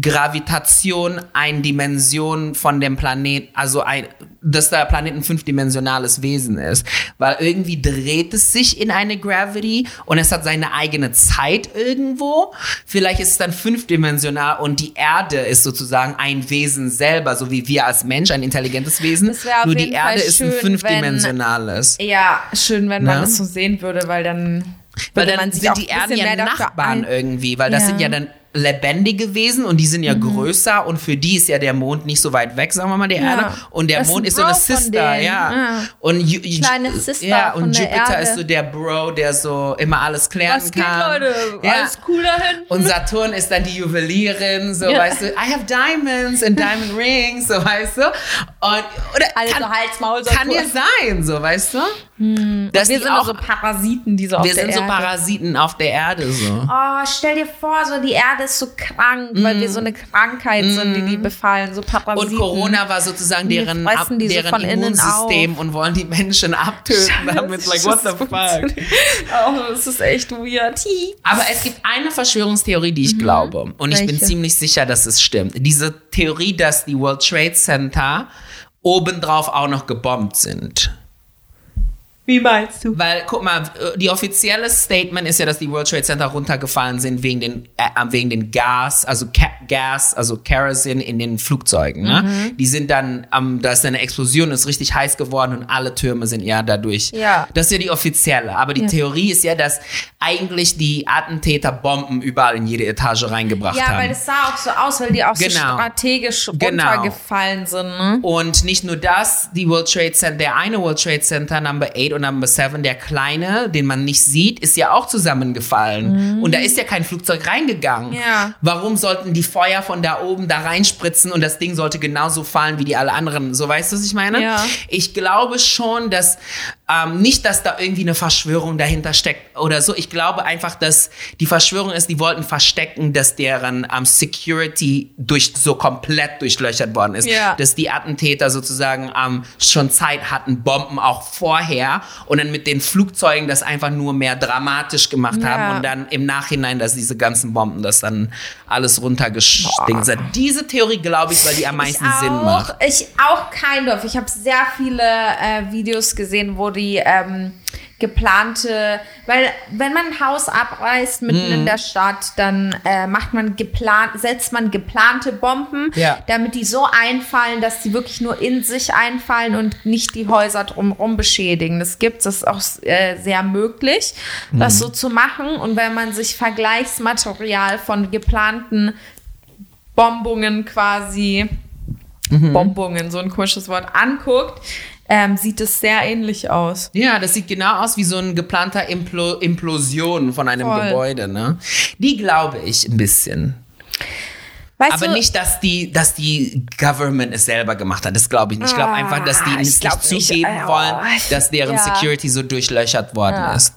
Gravitation eine Dimension von dem Planet, also ein, dass der Planet ein fünfdimensionales Wesen ist. Weil irgendwie dreht es sich in eine Gravity und es hat seine eigene Zeit irgendwo. Vielleicht ist es dann fünfdimensional und die Erde ist sozusagen ein Wesen selber, so wie wir als Mensch, ein intelligentes Wesen. Nur die Erde ist ein schön, fünfdimensionales. Ja, schön, wenn man Ne? das so sehen würde, weil dann Weil dann man sind die ein Erden ja Nachbarn ein- irgendwie, weil das Ja. Sind ja dann lebendige Wesen und die sind ja größer und für die ist ja der Mond nicht so weit weg, sagen wir mal, der Ja. Erde. Und der Das ist Mond ein ist so eine Sister, ja. Ja. Und Ju- Ju- Kleine Sister ja, und Jupiter Erde. ist so der Bro, der so immer alles klären Was geht, kann. Leute? Ja. Alles cool da hinten? Und Saturn ist dann die Juwelierin, so Ja. weißt du, I have diamonds and diamond rings, so weißt du. Und oder Alles kann, so Hals, Maul, kann Saturn. dir sein, so weißt du. Dass Wir sind auch, so Parasiten, die so auf wir der sind so Erde. Parasiten auf der Erde so. Oh, stell dir vor, so die Erde ist so krank, weil wir so eine Krankheit sind, die die befallen, so Parasiten. Mhm. Und Corona war sozusagen deren, ab, so deren innen Immunsystem und wollen die Menschen abtöten. Damit like, what the fuck? [LAUGHS] Oh, das ist echt weird. Aber es gibt eine Verschwörungstheorie, die ich glaube. Und ich bin Mhm. Ziemlich sicher, dass es stimmt. Diese Theorie, dass die World Trade Center obendrauf auch noch gebombt sind. Wie meinst du? Weil, guck mal, die offizielle Statement ist ja, dass die World Trade Center runtergefallen sind wegen den, äh, wegen den Gas, also Ca Gas, also Kerosin in den Flugzeugen. Ne? Mhm. Die sind dann, ähm, da ist eine Explosion, ist richtig heiß geworden und alle Türme sind ja dadurch. Ja. Das ist ja die offizielle. Aber die Ja. Theorie ist ja, dass eigentlich die Attentäter Bomben überall in jede Etage reingebracht Ja, haben. weil das sah auch so aus, weil die auch so Genau. strategisch Genau. runtergefallen sind. Ne? Und nicht nur das, die World Trade Center, der eine World Trade Center, Number 8 und Number 7, der kleine, den man nicht sieht, ist ja auch zusammengefallen. Und da ist ja kein Flugzeug reingegangen. Mhm. Ja. Warum sollten die Feuer von da oben da reinspritzen und das Ding sollte genauso fallen wie die alle anderen? So weißt du, was ich meine? Ja. Ich glaube schon, dass ähm, nicht, dass da irgendwie eine Verschwörung dahinter steckt oder so. Ich glaube einfach, dass die Verschwörung ist, die wollten verstecken, dass deren ähm, Security durch so komplett durchlöchert worden ist. Ja. Dass die Attentäter sozusagen ähm, schon Zeit hatten, Bomben auch vorher und dann mit den Flugzeugen das einfach nur mehr dramatisch gemacht Ja. haben und dann im Nachhinein, dass diese ganzen Bomben das dann alles runtergestinkt sind. Diese Theorie glaube ich, weil die am meisten ich Sinn auch, macht. Ich auch kind of. Ich habe sehr viele äh, Videos gesehen, wo die ähm, geplante Weil wenn man ein Haus abreißt mitten Mhm. in der Stadt, dann äh, macht man geplant, setzt man geplante Bomben, Ja. damit die so einfallen, dass die wirklich nur in sich einfallen und nicht die Häuser drumherum beschädigen. Das gibt es, ist auch äh, sehr möglich, das Mhm. so zu machen. Und wenn man sich Vergleichsmaterial von geplanten Bombungen quasi, Mhm. Bombungen, so ein komisches Wort, anguckt, ähm, sieht es sehr ähnlich aus. Ja, das sieht genau aus wie so ein geplanter Implo Implosion von einem Voll. Gebäude, ne? Die glaube ich ein bisschen. Weißt Aber du, nicht, dass die, dass die Government es selber gemacht hat. Das glaube ich nicht. Ich glaube Ah, einfach, dass die es nicht nicht. zugeben wollen, oh, dass deren ja. Security so durchlöchert worden Ja. ist.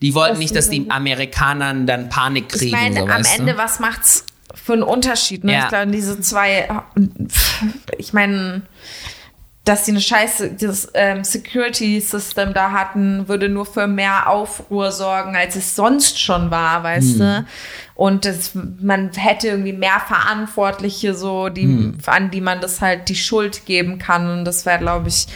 Die wollten Das nicht, dass die Amerikanern dann Panik kriegen. Ich meine, so, am Ende, du? was macht's für einen Unterschied? Ne? Ja. Ich glaube, diese zwei, ich meine, dass sie eine scheiße, dieses ähm, Security-System da hatten, würde nur für mehr Aufruhr sorgen, als es sonst schon war, weißt Hm. du? Und das, man hätte irgendwie mehr Verantwortliche so, die, Hm. an die man das halt die Schuld geben kann. Und das wäre, glaube ich,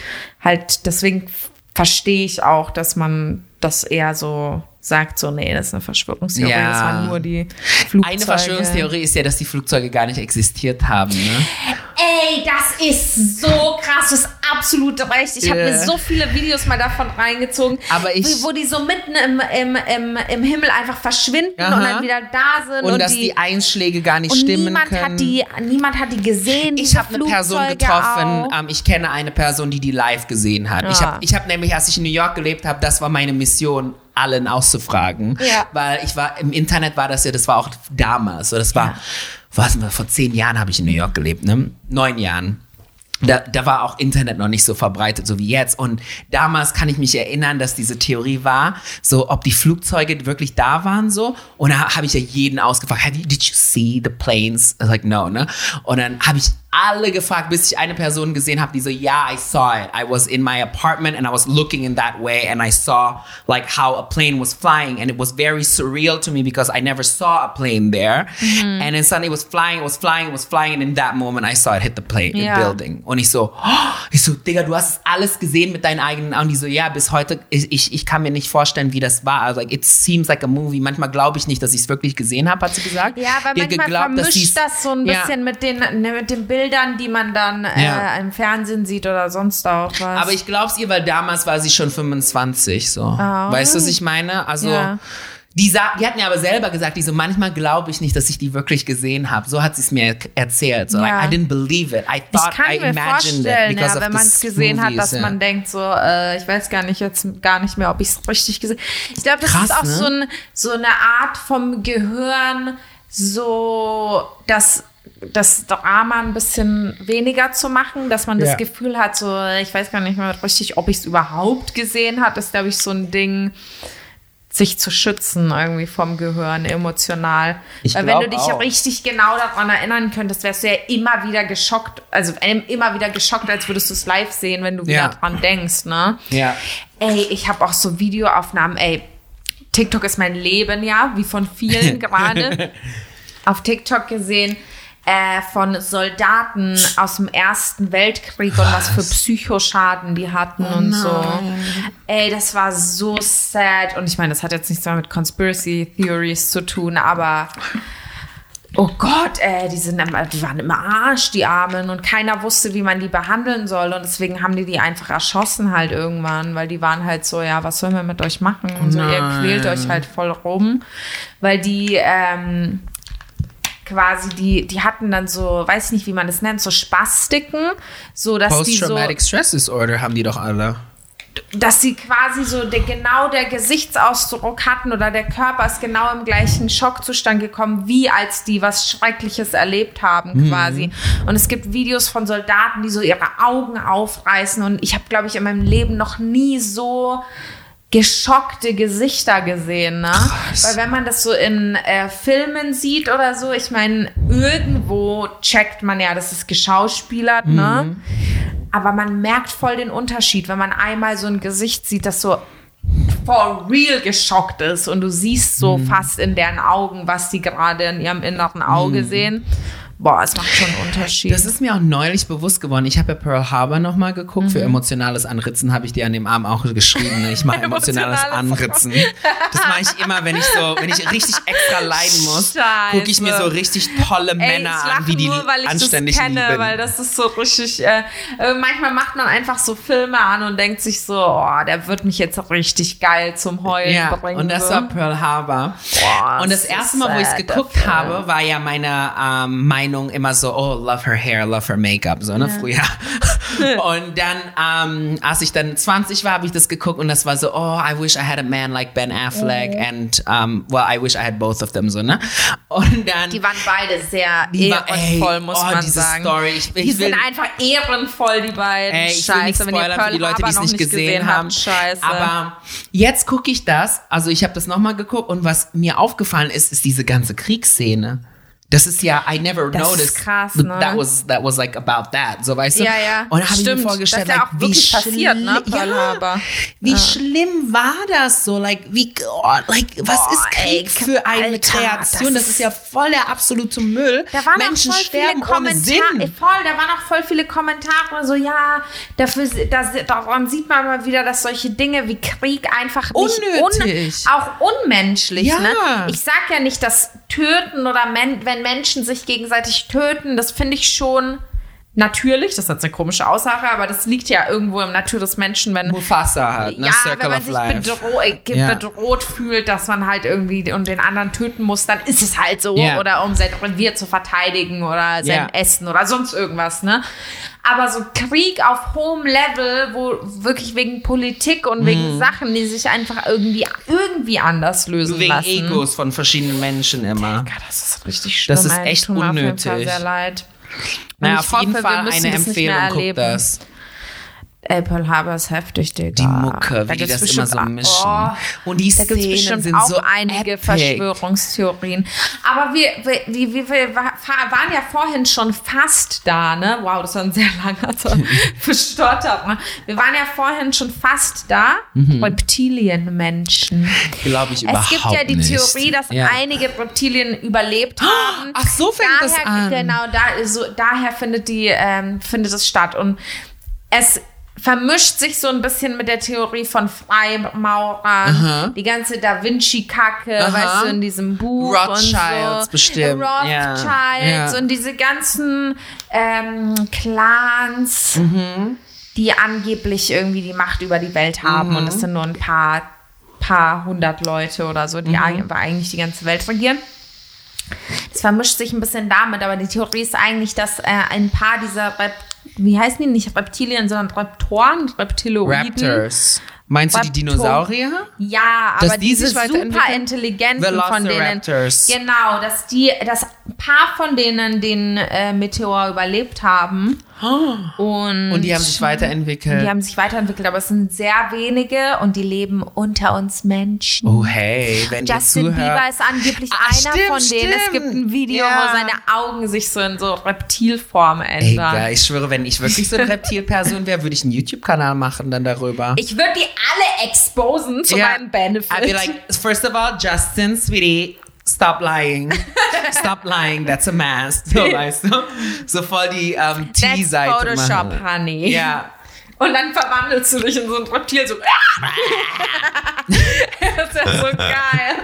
halt, deswegen verstehe ich auch, dass man das eher so sagt, so, nee, das ist eine Verschwörungstheorie, Ja. das waren nur die Flugzeuge. Eine Verschwörungstheorie ist ja, dass die Flugzeuge gar nicht existiert haben. Ne? Ey, das ist so krass, du hast absolut recht. Ich habe Ja. mir so viele Videos mal davon reingezogen, Aber ich- wo, die so mitten im, im, im, im Himmel einfach verschwinden Aha. und dann wieder da sind. Und, Und, dass die, Einschläge gar nicht und stimmen niemand können. hat die, niemand hat die gesehen. Ich habe eine Person Flugzeuge getroffen, auch. ähm, ich kenne eine Person, die die live gesehen hat. Ich Ja. habe ich hab nämlich, als ich in New York gelebt habe, das war meine Mission, allen auszufragen. Ja. Weil ich war, im Internet war das ja, das war auch damals, so das war, Ja. was, vor zehn Jahren habe ich in New York gelebt, ne? Neun Jahren. Da, da war auch Internet noch nicht so verbreitet, so wie jetzt. Und damals kann ich mich erinnern, dass diese Theorie war, so ob die Flugzeuge wirklich da waren, so. Und da habe ich ja jeden ausgefragt, Have you, did you see the planes? I was like, no, ne? Und dann habe ich alle gefragt, bis ich eine Person gesehen habe, die so, yeah, I saw it. I was in my apartment and I was looking in that way and I saw like how a plane was flying and it was very surreal to me because I never saw a plane there. And then suddenly it was flying, it was flying, it was flying and in that moment I saw it hit the plane, Ja. the building. Und ich so, oh, [GASPS] ich so, Digga, du hast es alles gesehen mit deinen eigenen Augen. Die so, ja, bis heute, ich, ich, ich kann mir nicht vorstellen, wie das war. Also, like, it seems like a movie. Manchmal glaube ich nicht, dass ich es wirklich gesehen habe, hat sie gesagt. Ja, weil Die hat manchmal geglaubt, dass sie's- vermischt das so ein Ja. bisschen mit, den, ne, mit den Bildern, die man dann Ja. äh, im Fernsehen sieht oder sonst auch was. Aber ich glaub's ihr, weil damals war sie schon 25, so. Weißt du, was ich meine? Also, Oh. Ja. die, sa die hat mir aber selber gesagt, die so, manchmal glaube ich nicht, dass ich die wirklich gesehen habe. So hat sie es mir erzählt. So, Ja. like, I didn't believe it. I Ich thought kann I mir imagined it vorstellen, ja, wenn man es gesehen hat, movies, dass ja. man denkt, so, äh, ich weiß gar nicht jetzt gar nicht mehr, ob ich es richtig gesehen Ich glaube, das Krass, ist auch ne? so, ein, so eine Art vom Gehirn, so das das Drama ein bisschen weniger zu machen, dass man Ja. das Gefühl hat, so, ich weiß gar nicht mehr richtig, ob ich es überhaupt gesehen hat, ist, glaube ich, so ein Ding, sich zu schützen irgendwie vom Gehirn emotional. Ich Weil wenn du dich auch. richtig genau daran erinnern könntest, wärst du ja immer wieder geschockt, also immer wieder geschockt, als würdest du es live sehen, wenn du wieder Ja. dran denkst, ne? Ja. Ey, ich habe auch so Videoaufnahmen, ey, TikTok ist mein Leben, ja, wie von vielen [LAUGHS] gerade. [LAUGHS] Auf TikTok gesehen äh, von Soldaten aus dem Ersten Weltkrieg und was für Psychoschaden die hatten und so. Ey, das war so sad. Und ich meine, das hat jetzt nichts mehr mit Conspiracy Theories zu tun, aber Oh Gott, ey, die, sind im, die waren im Arsch, die Armen, und keiner wusste, wie man die behandeln soll. Und deswegen haben die die einfach erschossen halt irgendwann, weil die waren halt so, ja, was sollen wir mit euch machen? Und so, ihr Nein. quält euch halt voll rum. Weil die ähm, quasi, die, die hatten dann so, weiß nicht, wie man das nennt, so Spastiken, so dass die so Post-Traumatic Stress Disorder haben die doch alle. dass sie quasi so der, genau der Gesichtsausdruck hatten oder der Körper ist genau im gleichen Schockzustand gekommen, wie als die was Schreckliches erlebt haben quasi. Und es gibt Videos von Soldaten, die so ihre Augen aufreißen und ich habe, glaube ich, in meinem Leben noch nie so geschockte Gesichter gesehen, ne? Weil wenn man das so in äh, Filmen sieht oder so, ich meine, irgendwo checkt man ja, das ist geschauspielert, ne? Aber man merkt voll den Unterschied, wenn man einmal so ein Gesicht sieht, das so for real geschockt ist und du siehst so fast in deren Augen, was die gerade in ihrem inneren Auge sehen. Boah, es macht schon einen Unterschied. Das ist mir auch neulich bewusst geworden. Ich habe ja Pearl Harbor nochmal geguckt. Für emotionales Anritzen habe ich dir an dem Abend auch geschrieben. ne? Ich mache [LAUGHS] emotionales Anritzen. Das mache ich immer, wenn ich so, wenn ich richtig extra leiden muss, gucke ich mir so richtig tolle Ey, Männer an, wie die nur, weil ich anständig das kenne, lieben. weil das ist so richtig. Äh, äh, manchmal macht man einfach so Filme an und denkt sich so, oh, der wird mich jetzt richtig geil zum Heulen ja, bringen. und das war Pearl Harbor. Boah, und das das erste Mal, wo ich es geguckt habe, war ja meine ähm, Meinung immer so, oh, love her hair, love her makeup, so, ne, früher. [LAUGHS] und dann, ähm, als ich dann 20 war, habe ich das geguckt und das war so, oh, I wish I had a man like Ben Affleck and, um, well, I wish I had both of them, so, ne. Und dann, Die waren beide sehr ehrenvoll, ey, muss oh, man diese sagen. Story. Ich- ich die sind will- einfach ehrenvoll, die beiden. Ey, ich will nicht Scheiße, wenn ihr spoilern für die Leute, die es nicht gesehen, haben. habt. Scheiße. Aber jetzt gucke ich das, also ich habe das nochmal geguckt und was mir aufgefallen ist, ist diese ganze Kriegsszene. Das ist ja, I never Das ist noticed. krass, that- ne? That was, that was like about that. So weißt du? Ja, ja. Und habe ich mir vorgestellt, Das ist ja like, auch wirklich wie passiert, ne, schlimm- Pearl ja, Harbor. Wie Ja. schlimm war das so? Like, wie, oh, like, was Boah, ist Krieg ey, für eine Alter, Kreation? Das, das ist ja voll der absolute Müll. Da waren Menschen voll sterben viele Kommentare. Voll, da waren auch voll viele Kommentare, so ja, dafür, das, daran sieht man mal wieder, dass solche Dinge wie Krieg einfach nicht Unnötig. auch unmenschlich. Ja. Ne? Ich sag ja nicht, dass Töten oder men Menschen sich gegenseitig töten, das finde ich schon natürlich. Das ist jetzt eine komische Aussage, aber das liegt ja irgendwo im Natur des Menschen, wenn Mufasa halt, ne? ja, Circle wenn man sich bedro äh, ge- Ja. bedroht fühlt, dass man halt irgendwie und den anderen töten muss, dann ist es halt so. Ja. Oder um sein Revier zu verteidigen oder sein Ja. Essen oder sonst irgendwas, ne? Aber so Krieg auf hohem Level, wo wirklich wegen Politik und wegen Sachen, die sich einfach irgendwie, irgendwie anders lösen Wegen lassen. Egos von verschiedenen Menschen immer. Ja, das ist richtig schlimm. Das ist echt Tut mir unnötig. sehr leid. Naja, ich auf jeden hoffe, wir Fall eine Empfehlung, guck das. Pearl Harbor ist heftig, Digga. Die Mucke, wie die das immer so mischen. Oh. Und die Da Szenen bestimmt sind auch so einige epic. Verschwörungstheorien. Aber wir, wir, wir, wir, waren ja vorhin schon fast da, ne? Wow, das war ein sehr langer [LAUGHS] so verstottert. Ne? Wir waren ja vorhin schon fast da. Reptilienmenschen. Glaube ich Mhm. überhaupt Es gibt ja die nicht. Theorie, dass Ja. einige Reptilien überlebt haben. Ach, so fängt das daher, an. Genau, da, so, daher findet, die, ähm, findet es statt. Und es vermischt sich so ein bisschen mit der Theorie von Freimaurern, die ganze Da Vinci-Kacke, weißt du, in diesem Buch. Rothschilds und so. bestimmt. Rothschilds Ja. und diese ganzen ähm, Clans, Mhm. die angeblich irgendwie die Macht über die Welt haben. Mhm. Und es sind nur ein paar, paar hundert Leute oder so, die Mhm. eig- eigentlich die ganze Welt regieren. Das vermischt sich ein bisschen damit, aber die Theorie ist eigentlich, dass äh, ein paar dieser, wie heißen die, nicht Reptilien, sondern Reptoren, Reptiloiden. Raptors. Meinst du die Dinosaurier? Ja, Dass aber die diese super intelligenten von denen. Genau, dass die, dass ein paar von denen den äh, Meteor überlebt haben. Und, Und die haben sich weiterentwickelt. die haben sich weiterentwickelt, aber es sind sehr wenige und die leben unter uns Menschen. oh hey, wenn ihr Justin zuhört. Bieber ist angeblich Ah, einer stimmt, von denen. Es gibt ein stimmt. Video, Ja. wo seine Augen sich so in so Reptilform ändern. geil, ich schwöre, wenn ich wirklich so eine Reptilperson wäre, würde ich einen YouTube-Kanal machen dann darüber. ich würde die alle exposen zu Ja. meinem Benefit. I'd be like, first of all, Justin, sweetie, stop lying. [LAUGHS] Stop lying, that's a mask. [LAUGHS] So, weißt du? So voll die ähm, That's T-Seite Photoshop, honey. Ja. Und dann verwandelst du dich in so ein Reptil, so. [LAUGHS] das ist ja so geil.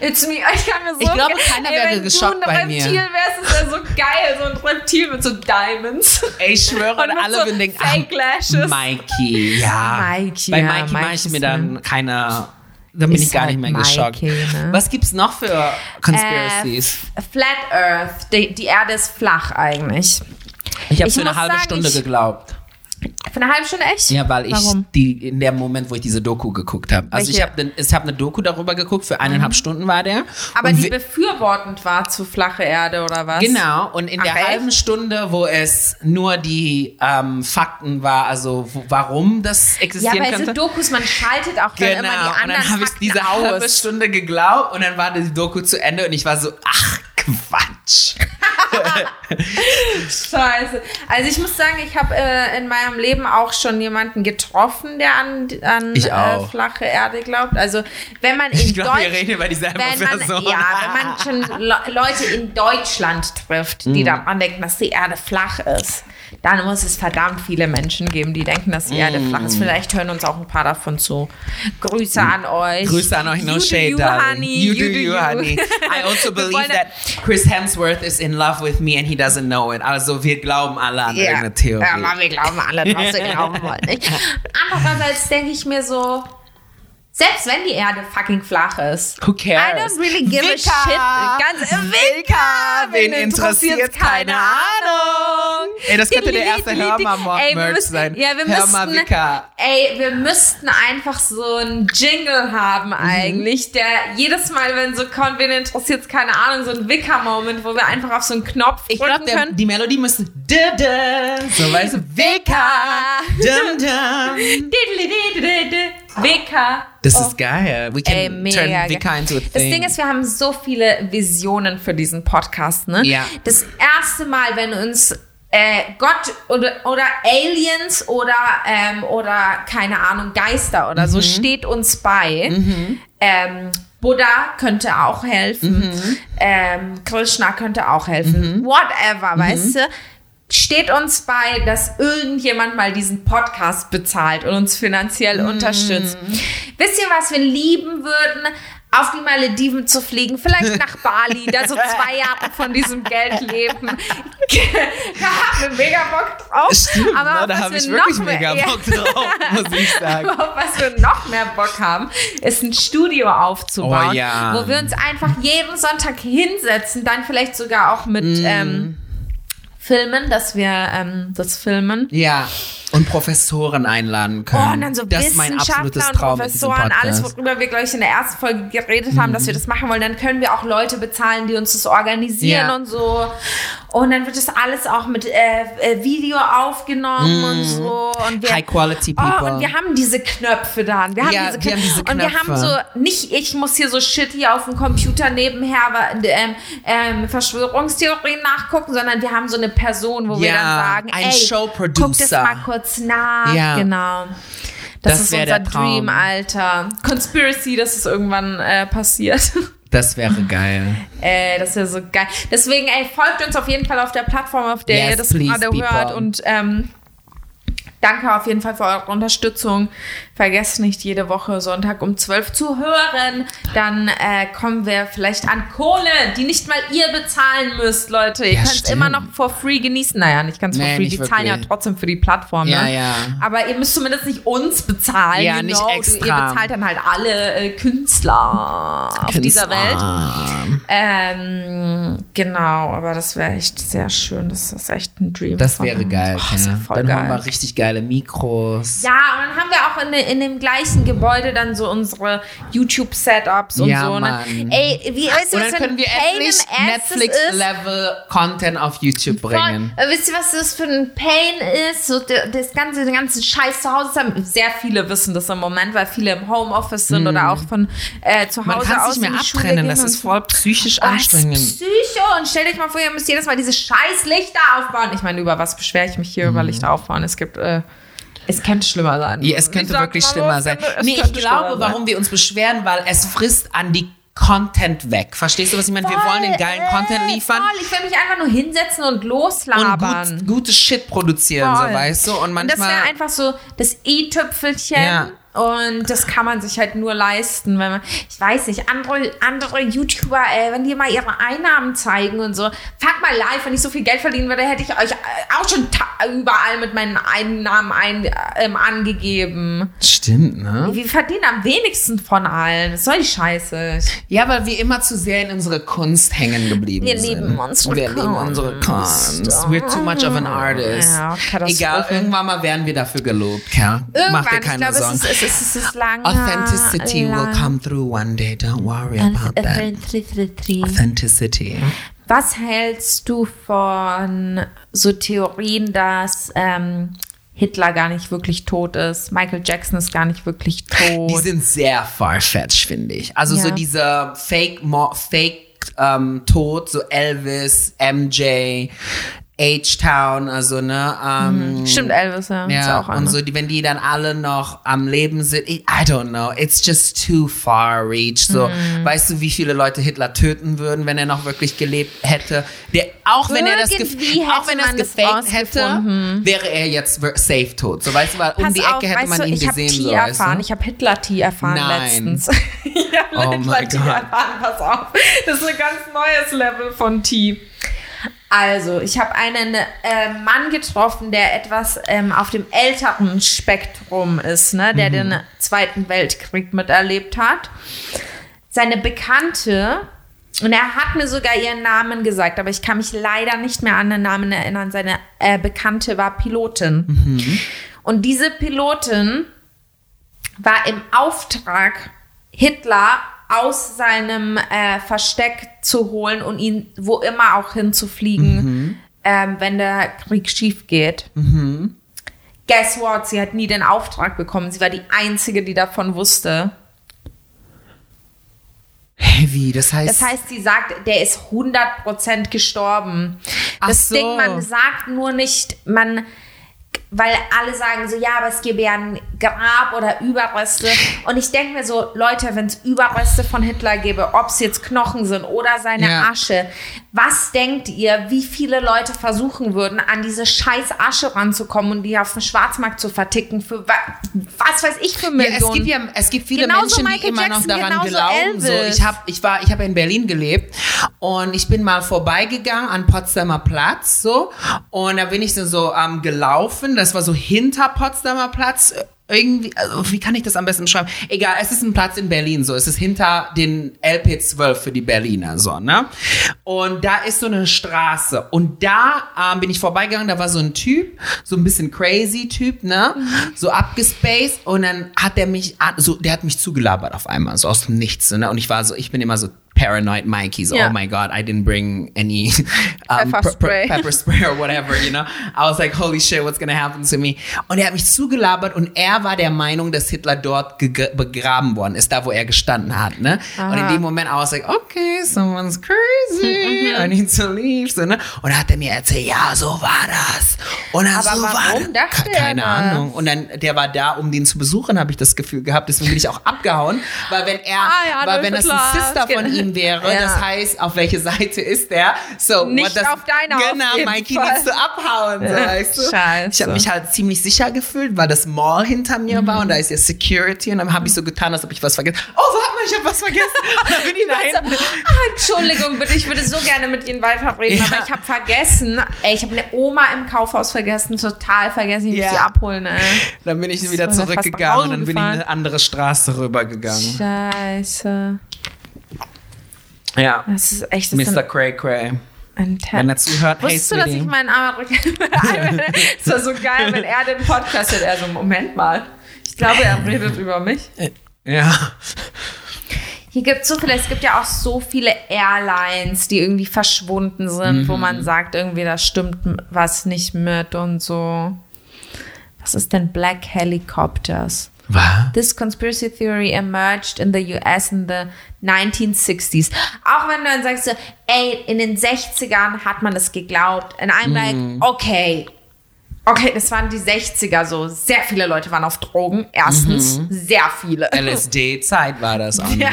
It's me. Ich kann mir so Ich glaube, keiner wäre wenn geschockt du ein bei mir. Reptil wärst, ist ja so geil. So ein Reptil mit so Diamonds. Ey, ich schwöre, Und mit alle so würden denken, Fake Lashes. Mikey, ja. Mikey, Bei ja, Mikey mache Mikey ich mir dann keine, dann bin ich gar halt nicht mehr geschockt. Mikey, ne? Was gibt's noch für Conspiracies? Äh, Flat Earth. Die, die Erde ist flach eigentlich. ich habe für eine halbe sagen, Stunde ich- geglaubt. Für eine halbe Stunde echt? Ja, weil ich Warum? die in dem Moment, wo ich diese Doku geguckt habe. Also ich Welche? habe ich hab eine Doku darüber geguckt, für eineinhalb Stunden war der. Aber Und die befürwortend war zu flache Erde oder was? Genau, und in Ach, der echt? halben Stunde, wo es nur die ähm, Fakten war, also wo, warum das Ja, existieren bei so könnte. Dokus, man schaltet auch dann Genau, immer die und anderen dann habe ich diese halbe. Stunde geglaubt und dann war die Doku zu Ende und ich war so, ach Quatsch. [LAUGHS] Scheiße. Also ich muss sagen, ich habe äh, in meinem Leben auch schon jemanden getroffen, der an, an äh, flache Erde glaubt. Also wenn man in Ich glaube, wir reden über dieselbe wenn man, Person. ja, wenn man schon Le Leute in Deutschland trifft, Mhm. die daran denken, dass die Erde flach ist, dann muss es verdammt viele Menschen geben, die denken, dass die Erde flach Mhm. ist. Vielleicht hören uns auch ein paar davon zu. Grüße an euch. Grüße an euch, no You do shade, you, honey. You do you, honey. I also believe that Chris Hemsworth is in love with me and he doesn't know it. Also wir glauben alle an Ja, irgendeine Theorie. aber wir glauben alle, was wir glauben wollen. [LAUGHS] Andererseits denke ich mir so, selbst wenn die Erde fucking flach ist, Who I cares? don't really give a Vika! shit. Ganz Vika, wen interessiert keine Ahnung? Ey, das könnte der erste Hörmer-Merch sein. Ja, wir müssten, Vika. ey, wir müssten einfach so einen Jingle haben Mhm. eigentlich, der jedes Mal, wenn so kommt, wen interessiert keine Ahnung, so ein Wicker-Moment, wo wir einfach auf so einen Knopf Ich drücken glaube, können. die Melodie müsste so weißt du, Vika, dum, dum. [LAUGHS] Wicker. Das Oh. ist geil. We can Ey, mega turn. Vika into a thing. Das Ding ist, wir haben so viele Visionen für diesen Podcast. Ne? Ja. Das erste Mal, wenn uns äh, Gott oder, oder Aliens oder, ähm, oder keine Ahnung, Geister oder Mhm. so steht uns bei. Ähm, Buddha könnte auch helfen. Mhm. Ähm, Krishna könnte auch helfen. Whatever, Mhm. weißt du? Steht uns bei, dass irgendjemand mal diesen Podcast bezahlt und uns finanziell Mhm. unterstützt. Wisst ihr, was wir lieben würden? Auf die Malediven zu fliegen, vielleicht [LAUGHS] nach Bali, da so zwei Jahre von diesem Geld leben. [LAUGHS] da haben wir mega Bock drauf. Stimmt, Aber auf da habe wir ich wirklich mehr- mega. Bock drauf, muss ich [LAUGHS] sagen. Aber auf was wir noch mehr Bock haben, ist ein Studio aufzubauen, Oh ja. wo wir uns einfach jeden Sonntag hinsetzen, dann vielleicht sogar auch mit Mm. ähm, Filmen, dass wir ähm, das filmen. Ja, und Professoren einladen können. Oh, und dann so das ist mein absolutes Traum Professoren, alles, worüber wir, glaube ich, in der ersten Folge geredet haben, dass wir das machen wollen. Dann können wir auch Leute bezahlen, die uns das organisieren Ja. und so. Und dann wird das alles auch mit äh, äh, Video aufgenommen und so. Und wir, High quality Oh, people. und wir haben diese Knöpfe dann. Wir haben, Ja, diese, wir haben diese Und wir haben Knöpfe. so, nicht ich muss hier so shit hier auf dem Computer nebenher ähm, ähm, Verschwörungstheorien nachgucken, sondern wir haben so eine Person, wo wir Ja, dann sagen, ein ey, Showproducer. guck das mal kurz nach. Ja. Genau. Das, Das ist unser der Traum. Dream, Alter. Conspiracy, dass es irgendwann äh, passiert. [LAUGHS] Das wäre geil. äh, das wäre so geil. Deswegen, ey, folgt uns auf jeden Fall auf der Plattform, auf der Yes, ihr das gerade hört. Und ähm, danke auf jeden Fall für eure Unterstützung. Vergesst nicht, jede Woche Sonntag um 12 zu hören. Dann äh, kommen wir vielleicht an Kohle, die nicht mal ihr bezahlen müsst, Leute. Ihr Ja, könnt es immer noch for free genießen. Naja, nicht ganz for Nee, free. Die zahlen ja wirklich. trotzdem für die Plattform. Ja, ne? ja. Aber ihr müsst zumindest nicht uns bezahlen. Ja, you nicht extra. Ihr bezahlt dann halt alle äh, Künstler auf dieser Welt. Ähm, genau, aber das wäre echt sehr schön. Das ist echt ein Dream. Das wäre geil. Oh, das wär voll Dann geil. haben wir richtig geile Mikros. Ja, und dann haben wir auch in, in dem gleichen Gebäude dann so unsere YouTube-Setups und Ja, so. Ne? Mann. Ey, wie weißt du, Und dann können wir endlich im Ass das ist? Netflix-Level Content auf YouTube bringen. Voll. Äh, Wisst ihr, was das für ein Pain ist? So das ganze, den ganzen Scheiß zu Hause haben. Sehr viele wissen das im Moment, weil viele im Homeoffice sind oder auch von äh, zu Hause Mhm. Man kann aus es nicht in mehr abtrennen. Das ist voll psychisch Oh, anstrengend. Psycho und stellt euch mal vor, ihr müsst jedes Mal diese scheiß Lichter aufbauen. Ich meine, über was beschwere ich mich hier über Lichter aufbauen? Es gibt, äh, es könnte schlimmer sein. Ja, es könnte wirklich mal, schlimmer sein. Nee, ich glaube, warum wir uns beschweren, weil es frisst an die Content weg. Verstehst du, was ich meine? Wir wollen den geilen Voll, Content ey, liefern Voll. Ich will mich einfach nur hinsetzen und und loslabern. gut, gutes Shit produzieren, Voll. so weißt du? Und Und das manchmal. wäre einfach so das i-Tüpfelchen. Ja. Und das kann man sich halt nur leisten, wenn man, ich weiß nicht, andere, andere YouTuber, ey, wenn die mal ihre Einnahmen zeigen und so, fragt mal live, wenn ich so viel Geld verdienen würde, hätte ich euch äh, auch schon überall mit meinen Einnahmen ein, ähm, angegeben. Stimmt, ne? Wir verdienen am wenigsten von allen. Was soll die Scheiße? Ja, weil wir immer zu sehr in unsere Kunst hängen geblieben Wir sind. lieben unsere Wir lieben unsere Kunst. Kunst. We're too much of an artist. Ja. Egal, irgendwann mal werden wir dafür gelobt, Kerl. Mach dir Irgendwann, ich keine glaube, es Sorgen. ist, es, ist, es ist lange. Authenticity will lang- come through one day. Don't worry about that. Authenticity. Was hältst du von so Theorien, dass ähm, Hitler gar nicht wirklich tot ist, Michael Jackson ist gar nicht wirklich tot? Die sind sehr farfetched, finde ich. Also so Ja. diese Fake, Mo Fake ähm, tot, so Elvis, MJ, H-Town, also ne, ähm, Stimmt, Elvis, ja. ja, auch und so, die, wenn die dann alle noch am Leben sind, I don't know, it's just too far reach. So, Mhm. weißt du, wie viele Leute Hitler töten würden, wenn er noch wirklich gelebt hätte? Der, auch wenn er das, auch wenn hätte er das gefaked hätte, wäre er jetzt safe tot. So, weißt du, weil um Pass die auf, Ecke hätte man du, ihn ich gesehen. Tee So, weißt erfahren. du? Ich habe Hitler-Tee erfahren Nein. letztens. [LAUGHS] ich habe Oh Hitler-Tee erfahren, pass auf. Das ist ein ganz neues Level von Tee. Also, ich habe einen äh, Mann getroffen, der etwas ähm, auf dem älteren Spektrum ist, ne? der den Zweiten Weltkrieg miterlebt hat. Seine Bekannte, und er hat mir sogar ihren Namen gesagt, aber ich kann mich leider nicht mehr an den Namen erinnern. Seine äh, Bekannte war Pilotin. Und diese Pilotin war im Auftrag, Hitler aus seinem äh, Versteck zu holen und ihn wo immer auch hinzufliegen, ähm, wenn der Krieg schief geht. Guess what? Sie hat nie den Auftrag bekommen. Sie war die Einzige, die davon wusste. Heavy, das heißt. Das heißt, sie sagt, der ist 100% gestorben. Ach das so. Ding, man sagt nur nicht, man, weil alle sagen so, ja, aber es gäbe ja ein Grab oder Überreste. Und ich denke mir so, Leute, wenn es Überreste von Hitler gäbe, ob es jetzt Knochen sind oder seine Ja. Asche, was denkt ihr, wie viele Leute versuchen würden, an diese scheiß Asche ranzukommen und die auf dem Schwarzmarkt zu verticken für wa was weiß ich für Ja, Millionen? es gibt ja es gibt viele Genauso Menschen, die Michael immer Jackson, noch daran glauben. So, ich habe ich war ich habe in Berlin gelebt und ich bin mal vorbeigegangen an Potsdamer Platz so und da bin ich dann so ähm, gelaufen. Das war so hinter Potsdamer Platz. Irgendwie, also wie kann ich das am besten beschreiben? Egal, es ist ein Platz in Berlin, so. Es ist hinter den LP12 für die Berliner, so, ne? Und da ist so eine Straße. Und da ähm, bin ich vorbeigegangen, da war so ein Typ, so ein bisschen crazy Typ, ne? So abgespaced. Und dann hat der mich, so, der hat mich zugelabert auf einmal, so aus dem Nichts, ne? Und ich war so, ich bin immer so paranoid Mikey, so, Ja. oh my God, I didn't bring any [LAUGHS] um, Pepper spray. pepper spray or whatever, you know? I was like, holy shit, what's gonna happen to me? Und er hat mich zugelabert und er war der Meinung, dass Hitler dort begraben worden ist, da wo er gestanden hat, ne? Und in dem Moment, I was like, okay, someone's crazy, I [LAUGHS] need to leave, so, ne? Und dann hat er mir erzählt, ja, so war das. Und Aber so war warum das. dachte er Keine das? Ahnung. Und dann, der war da, um den zu besuchen, habe ich das Gefühl gehabt. Deswegen bin ich auch abgehauen, weil wenn er, Ah, ja, weil wenn das ein. Sister von ihm wäre, Ja. das heißt, auf welche Seite ist der? So, Nicht das, auf deiner, Genau, Mikey Fall. needs to abhauen, so, weißt du? scheiße. Ich habe mich halt ziemlich sicher gefühlt, weil das Mall hinter mir war und da ist ja Security und dann habe ich so getan, als ob ich was vergessen. Oh, warte mal, ich habe was vergessen. [LAUGHS] Und dann bin ich da hinten. ah, Entschuldigung, bitte, ich würde so gerne mit Ihnen weiterreden, Ja. aber ich habe vergessen, ey, ich habe eine Oma im Kaufhaus vergessen, total vergessen, ich muss sie abholen, ey. Dann bin ich wieder zurückgegangen und dann bin ich in eine andere Straße rübergegangen. Scheiße. Ja. Das ist echt das Mr. Cray Cray. Wenn er zuhört, hey, Wusstest du, dass ich meinen Amerikaner... Es [LAUGHS] [LAUGHS] war so geil, wenn er den Podcast hört, er so, Moment mal. Ich glaube, er redet [LAUGHS] über mich. Ja. Hier gibt es so viele, es gibt ja auch so viele Airlines, die irgendwie verschwunden sind, wo Mhm. man sagt, irgendwie da stimmt was nicht mit und so. Was ist denn Black Helicopters? Was? This conspiracy theory emerged in the US in the 1960s. Auch wenn du dann sagst, so, ey, in den 60ern hat man das geglaubt. Und I'm Mhm. like, okay. Okay, das waren die 60er so. Sehr viele Leute waren auf Drogen. Erstens, Mhm. sehr viele. LSD-Zeit war das auch. [LAUGHS] Ja.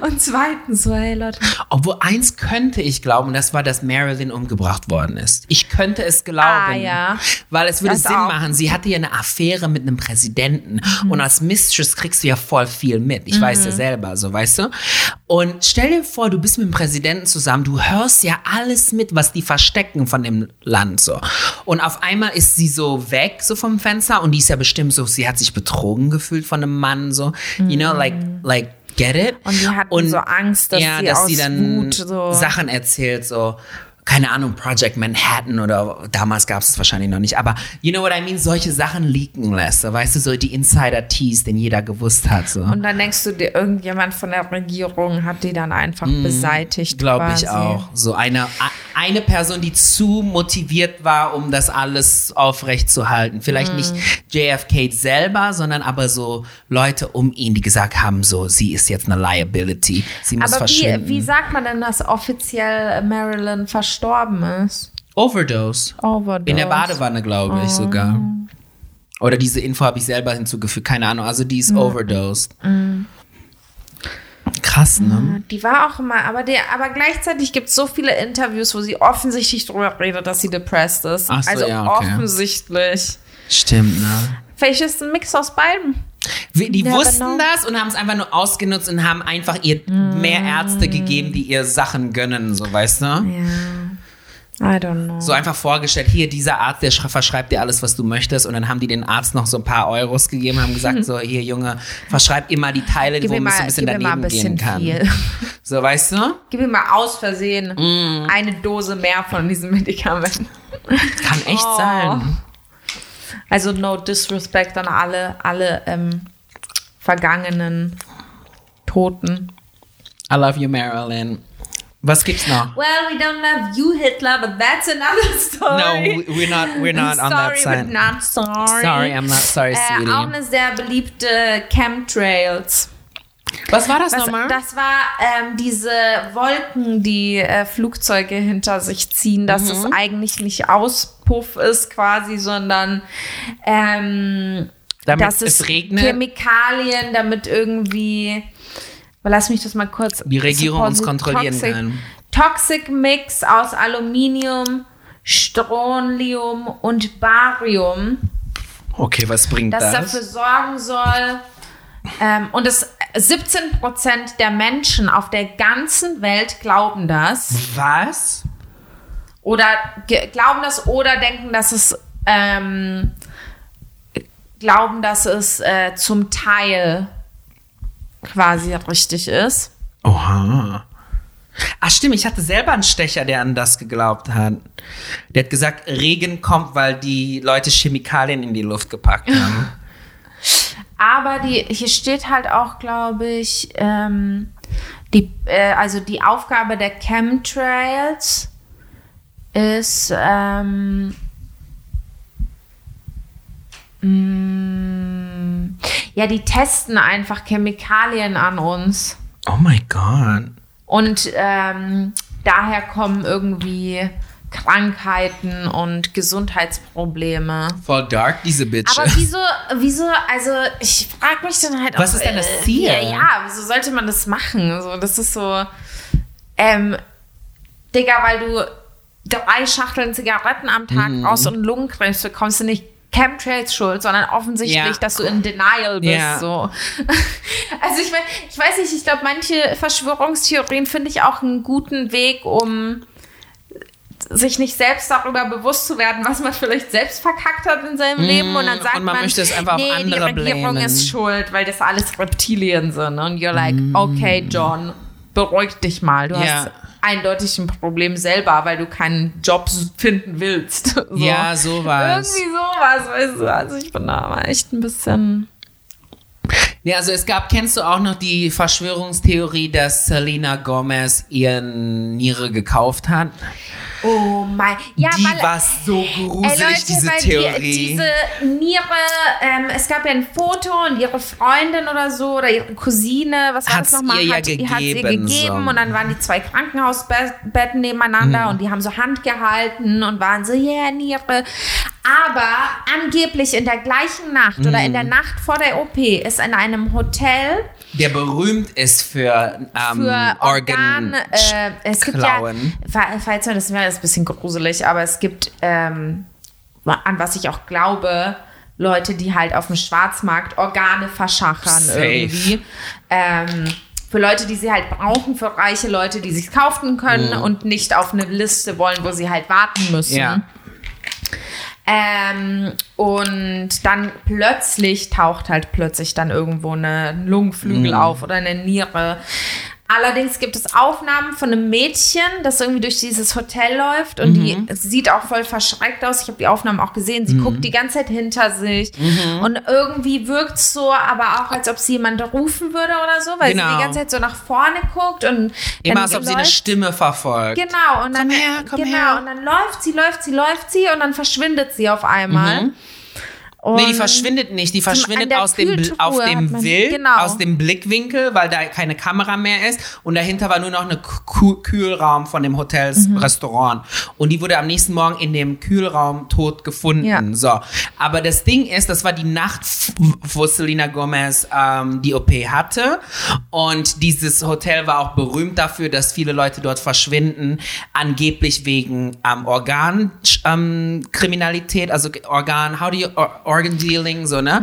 Und zweitens, so, hey Leute. Obwohl eins könnte ich glauben, das war, dass Marilyn umgebracht worden ist. Ich könnte es glauben. Ah, ja. Weil es würde Das Sinn auch. machen. Sie hatte ja eine Affäre mit einem Präsidenten. Mhm. Und als Mistress kriegst du ja voll viel mit. Ich weiß ja selber, so, weißt du? Und stell dir vor, du bist mit dem Präsidenten zusammen. Du hörst ja alles mit, was die verstecken von dem Land, so. Und auf einmal ist sie so weg, so vom Fenster. Und die ist ja bestimmt so, sie hat sich betrogen gefühlt von einem Mann, so. You know, like, like, get it? Und die hatten so Angst, dass ja, sie dass sie dann Wut so- Sachen erzählt, so keine Ahnung, Project Manhattan oder damals gab es wahrscheinlich noch nicht, aber you know what I mean, solche Sachen leaken lässt. So, weißt du, so die Insider-Teas, den jeder gewusst hat. So. Und dann denkst du dir, irgendjemand von der Regierung hat die dann einfach beseitigt. Glaube ich auch. So eine, eine Person, die zu motiviert war, um das alles aufrecht zu halten. Vielleicht nicht JFK selber, sondern aber so Leute um ihn, die gesagt haben, so, sie ist jetzt eine Liability. Sie muss Aber wie, verschwinden. wie sagt man denn, dass offiziell Marilyn verstorben ist? Overdose. Overdose. In der Badewanne, glaube ich sogar. Oder diese Info habe ich selber hinzugefügt. Keine Ahnung. Also die ist overdosed. Krass, ne? Die war auch immer, aber, der, aber gleichzeitig gibt es so viele Interviews, wo sie offensichtlich darüber redet, dass sie depressed ist. Ach so, also ja, okay. offensichtlich. Stimmt, ne? Vielleicht ist ein Mix aus beidem. Die Never wussten know. das und haben es einfach nur ausgenutzt und haben einfach ihr mehr Ärzte gegeben, die ihr Sachen gönnen, so weißt du? Ja. I don't know. So einfach vorgestellt, hier, dieser Arzt, der verschreibt dir alles, was du möchtest. Und dann haben die den Arzt noch so ein paar Euros gegeben, haben gesagt, [LAUGHS] so, hier, Junge, verschreib mal die Teile, Gib wo man ein bisschen daneben ein bisschen gehen kann. viel. [LAUGHS] So, weißt du? Gib mir mal aus Versehen Mm. eine Dose mehr von diesem Medikament. Kann echt Oh. sein. Also no disrespect an alle, alle ähm, vergangenen Toten. I love you, Marilyn. Was gibt's noch? Well, we don't love you, Hitler, but that's another [LAUGHS] story. No, we're not, we're not on that sorry, side. but not sorry. Sorry, I'm not sorry, Äh, auch eine sehr beliebte Chemtrails. Was war das Was, nochmal? das war ähm, diese Wolken, die äh, Flugzeuge hinter sich ziehen, dass es Mhm. eigentlich nicht Auspuff ist quasi, sondern ähm, Damit dass es es regnet? Chemikalien, damit irgendwie, lass mich das mal kurz. Die Regierung uns kontrollieren Toxic, kann. Toxic Mix aus Aluminium, Strontium und Barium Okay, was bringt das das? dafür sorgen soll. Ähm, und es 17 Prozent der Menschen auf der ganzen Welt glauben das was? oder glauben das oder denken, dass es ähm, glauben, dass es äh, zum Teil quasi richtig ist. Oha. Ach stimmt, ich hatte selber einen Stecher, der an das geglaubt hat. Der hat gesagt, Regen kommt, weil die Leute Chemikalien in die Luft gepackt haben. Aber die, hier steht halt auch, glaube ich, ähm, die, äh, also die Aufgabe der Chemtrails ist, ähm, mh, ja, die testen einfach Chemikalien an uns. oh my God. Und ähm, daher kommen irgendwie Krankheiten und Gesundheitsprobleme. Voll dark, diese Bitch. Aber [LAUGHS] wieso, wieso, also ich frage mich dann halt Was auch, ist denn das äh, Ziel? Ja, ja, wieso sollte man das machen? So, das ist so, ähm, Digga, weil du drei Schachteln Zigaretten am Tag Mhm. rauchst und Lungenkrebs bekommst, du nicht Chemtrails schuld, sondern offensichtlich, Ja. dass du in Denial bist. Ja. So. [LAUGHS] Also ich, ich weiß nicht, ich glaube, manche Verschwörungstheorien finde ich auch einen guten Weg, um sich nicht selbst darüber bewusst zu werden, was man vielleicht selbst verkackt hat in seinem Leben und dann sagt und man man, möchte es einfach auf nee, andere die Regierung blamen. ist schuld, weil das alles Reptilien sind und you're like, Mhm. okay, John, beruhig dich mal, du Ja. hast eindeutig ein Problem selber, weil du keinen Job finden willst. [LAUGHS] So. Ja, sowas. Irgendwie sowas, weißt du, also ich bin da mal echt ein bisschen... Ja, also es gab, kennst du auch noch die Verschwörungstheorie, dass Selena Gomez ihren Niere gekauft hat? Oh mein, ja, die weil, war so gruselig, Ey, Leute, diese Theorie. Die, diese Niere, ähm, es gab ja ein Foto und ihre Freundin oder so oder ihre Cousine, was war Hat's das nochmal? ihr ja hat, hat sie gegeben, gegeben so. Und dann waren die zwei Krankenhausbetten nebeneinander und die haben so Hand gehalten und waren so, yeah, Niere. Aber angeblich in der gleichen Nacht oder in der Nacht vor der OP ist in einem Hotel der berühmt ist für, ähm, für Organ. Organ, äh, es gibt Klauen. ja, fa- falls man das wäre, ist ein bisschen gruselig, aber es gibt, ähm, an was ich auch glaube, Leute, die halt auf dem Schwarzmarkt Organe verschachern Safe. irgendwie. Ähm, für Leute, die sie halt brauchen, für reiche Leute, die sich kaufen können und nicht auf eine Liste wollen, wo sie halt warten müssen. Ja. Ähm, und dann plötzlich taucht halt plötzlich dann irgendwo eine Lungenflügel auf oder eine Niere. Allerdings gibt es Aufnahmen von einem Mädchen, das irgendwie durch dieses Hotel läuft und Mhm. die sieht auch voll verschreckt aus. Ich habe die Aufnahmen auch gesehen. Sie guckt die ganze Zeit hinter sich Mhm. und irgendwie wirkt es so, aber auch als ob sie jemand rufen würde oder so, weil sie Genau. die ganze Zeit so nach vorne guckt und Immer als ob sie eine Stimme verfolgt. Genau, und dann, Komm her, komm genau, her. und dann läuft sie, läuft sie, läuft sie und dann verschwindet sie auf einmal. Und. Nee, die verschwindet nicht. Die verschwindet aus dem, auf dem Bild, genau. aus dem Blickwinkel, weil da keine Kamera mehr ist. Und dahinter war nur noch ein Kühl Kühlraum von dem Hotels Mhm. Restaurant. Und die wurde am nächsten Morgen in dem Kühlraum tot gefunden. Ja. So. Aber das Ding ist, das war die Nacht, wo Selena Gomez ähm, die OP hatte. Und dieses Hotel war auch berühmt dafür, dass viele Leute dort verschwinden, angeblich wegen ähm, Organkriminalität, ähm, also Organ, how do you, or, Organ Dealing, so, ne?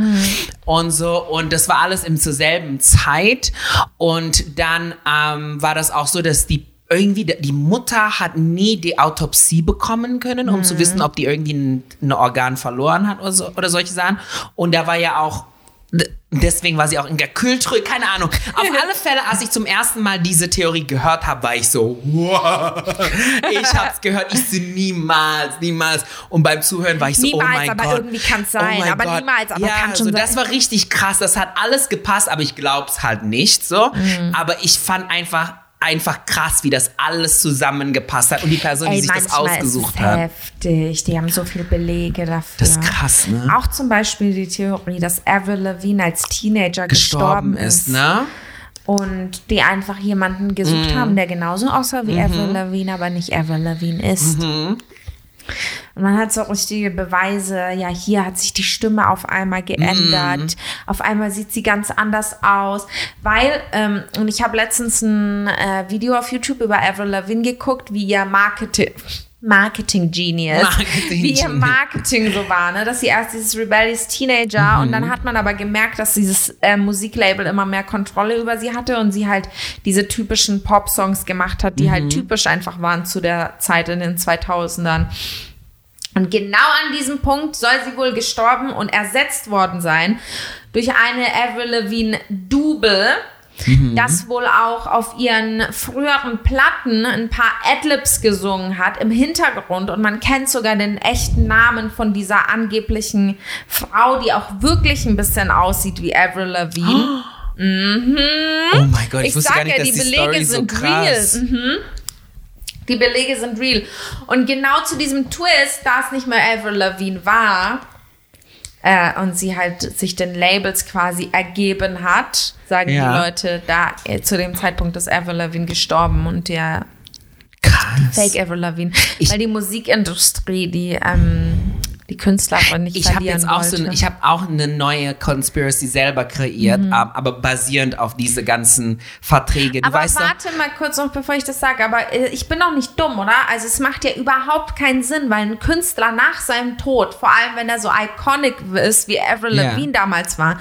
Und so, und das war alles im zur selben Zeit. Und dann ähm, war das auch so, dass die irgendwie, die Mutter hat nie die Autopsie bekommen können, um zu wissen, ob die irgendwie ein, ein Organ verloren hat oder, so, oder solche Sachen. Und da war ja auch Deswegen war sie auch in der Kühltruhe, keine Ahnung. Auf [LAUGHS] alle Fälle, als ich zum ersten Mal diese Theorie gehört habe, war ich so, wow. [LAUGHS] Ich hab's gehört, ich so niemals, niemals. Und beim Zuhören war ich so, oh Niemals, mein aber Gott. irgendwie kann's sein, Oh aber Gott. niemals, aber ja, kann schon so, Das sein. war richtig krass, das hat alles gepasst, aber ich glaub's halt nicht so. Mhm. Aber ich fand einfach, einfach krass, wie das alles zusammengepasst hat und die Person, die Ey, sich das ausgesucht ist es hat. heftig. Die haben so viele Belege dafür. Das ist krass, ne? Auch zum Beispiel die Theorie, dass Avril Lavigne als Teenager Gestorben gestorben, ist, ne? Und die einfach jemanden gesucht Mhm. haben, der genauso aussah wie Avril Lavigne, aber nicht Avril Lavigne ist. Mhm. Und man hat so richtige Beweise, ja, hier hat sich die Stimme auf einmal geändert. Mhm. Auf einmal sieht sie ganz anders aus. Weil, ähm, und ich habe letztens ein äh, Video auf YouTube über Avril Lavigne geguckt, wie ihr Marketing. Marketing Genius, Marketing wie ihr. Marketing so war, ne? dass sie erst dieses rebellious Teenager und Mhm. dann hat man aber gemerkt, dass dieses äh, Musiklabel immer mehr Kontrolle über sie hatte und sie halt diese typischen Pop-Songs gemacht hat, die Mhm. halt typisch einfach waren zu der Zeit in den 2000ern. Und genau an diesem Punkt soll sie wohl gestorben und ersetzt worden sein durch eine Avril Lavigne Double, das wohl auch auf ihren früheren Platten ein paar Adlibs gesungen hat im Hintergrund und man kennt sogar den echten Namen von dieser angeblichen Frau, die auch wirklich ein bisschen aussieht wie Avril Lavigne. Oh mein Gott, ich, Ich wusste sag gar nicht, ja, dass die die, Belege Story so sind krass. real. Mhm. Die Belege sind real. Und genau zu diesem Twist, da es nicht mehr Avril Lavigne war äh, und sie halt sich den Labels quasi ergeben hat, sagen Ja. die Leute, da äh, zu dem Zeitpunkt ist Avril Lavigne gestorben und der Krass. Fake Avril Lavigne. Ich- Weil die Musikindustrie, die die, die Künstlerin nicht Ich habe verlieren jetzt auch so, wollte. ich habe auch eine neue Conspiracy selber kreiert, Mhm. aber basierend auf diese ganzen Verträge. Du aber doch, warte mal kurz noch, bevor ich das sage. Aber äh, ich bin doch nicht dumm, oder? Also es macht ja überhaupt keinen Sinn, weil ein Künstler nach seinem Tod, vor allem wenn er so iconic ist, wie Avril. Lavigne damals war,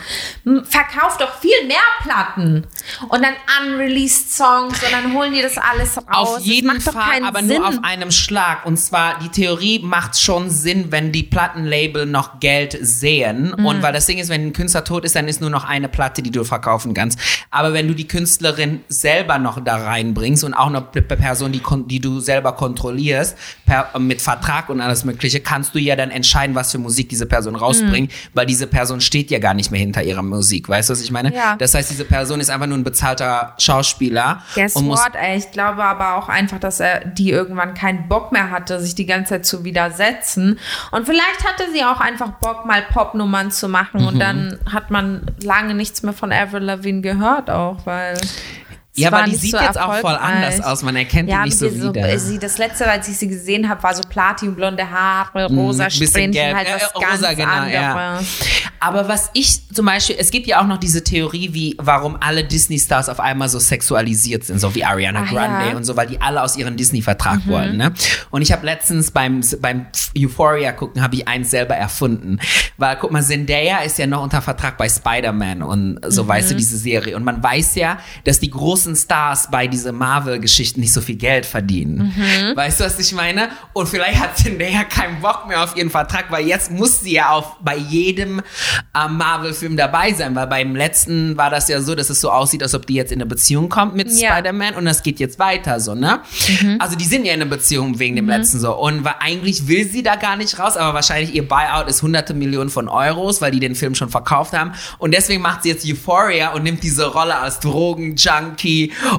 verkauft doch viel mehr Platten und dann unreleased Songs und dann holen die das alles raus. Auf jeden Fall, aber Sinn. nur auf einem Schlag. Und zwar, die Theorie macht schon Sinn, wenn die Plattenlabel noch Geld sehen. Mhm. Und weil das Ding ist, wenn ein Künstler tot ist, dann ist nur noch eine Platte, die du verkaufen kannst. Aber wenn du die Künstlerin selber noch da reinbringst und auch noch eine Person, die, die du selber kontrollierst, per, mit Vertrag und alles Mögliche, kannst du ja dann entscheiden, was für Musik diese Person rausbringt, weil diese Person steht ja gar nicht mehr hinter ihrer Musik. Weißt du, was ich meine? Ja. Das heißt, diese Person ist einfach nur ein bezahlter Schauspieler. Guess und muss what, ey, ich glaube aber auch einfach, dass er die irgendwann keinen Bock mehr hatte, sich die ganze Zeit zu widersetzen. Und vielleicht hatte sie auch einfach Bock, mal Popnummern zu machen. Mhm. Und dann hat man lange nichts mehr von Avril Lavigne gehört auch, weil. Ja, aber die sieht so jetzt auch voll anders aus. Man erkennt ja, die nicht so wieder. sie, das letzte, als ich sie gesehen habe, war so platinblonde Haare, rosa Mhm, bisschen Strähnchen, halt Ja, was ja, ganz rosa, genau, ja. anderes. Aber was ich zum Beispiel, es gibt ja auch noch diese Theorie, wie warum alle Disney-Stars auf einmal so sexualisiert sind, so wie Ariana Ah, Grande ja. Mhm. und so, weil die alle aus ihrem Disney-Vertrag wollen. Ne? Und ich habe letztens beim, beim Euphoria gucken, habe ich eins selber erfunden. Weil, guck mal, Zendaya ist ja noch unter Vertrag bei Spider-Man und so, Mhm. weißt du, diese Serie. Und man weiß ja, dass die große ganzen Stars bei diesen Marvel-Geschichten nicht so viel Geld verdienen. Mhm. Weißt du, was ich meine? Und vielleicht hat [LAUGHS] Zendaya keinen Bock mehr auf ihren Vertrag, weil jetzt muss sie ja auch bei jedem ähm, Marvel-Film dabei sein, weil beim letzten war das ja so, dass es so aussieht, als ob die jetzt in eine Beziehung kommt mit Ja. Spider-Man und das geht jetzt weiter so, ne? Also die sind ja in einer Beziehung wegen dem letzten so und wa- eigentlich will sie da gar nicht raus, aber wahrscheinlich ihr Buyout ist hunderte Millionen von Euros, weil die den Film schon verkauft haben und deswegen macht sie jetzt Euphoria und nimmt diese Rolle als Drogenjunkie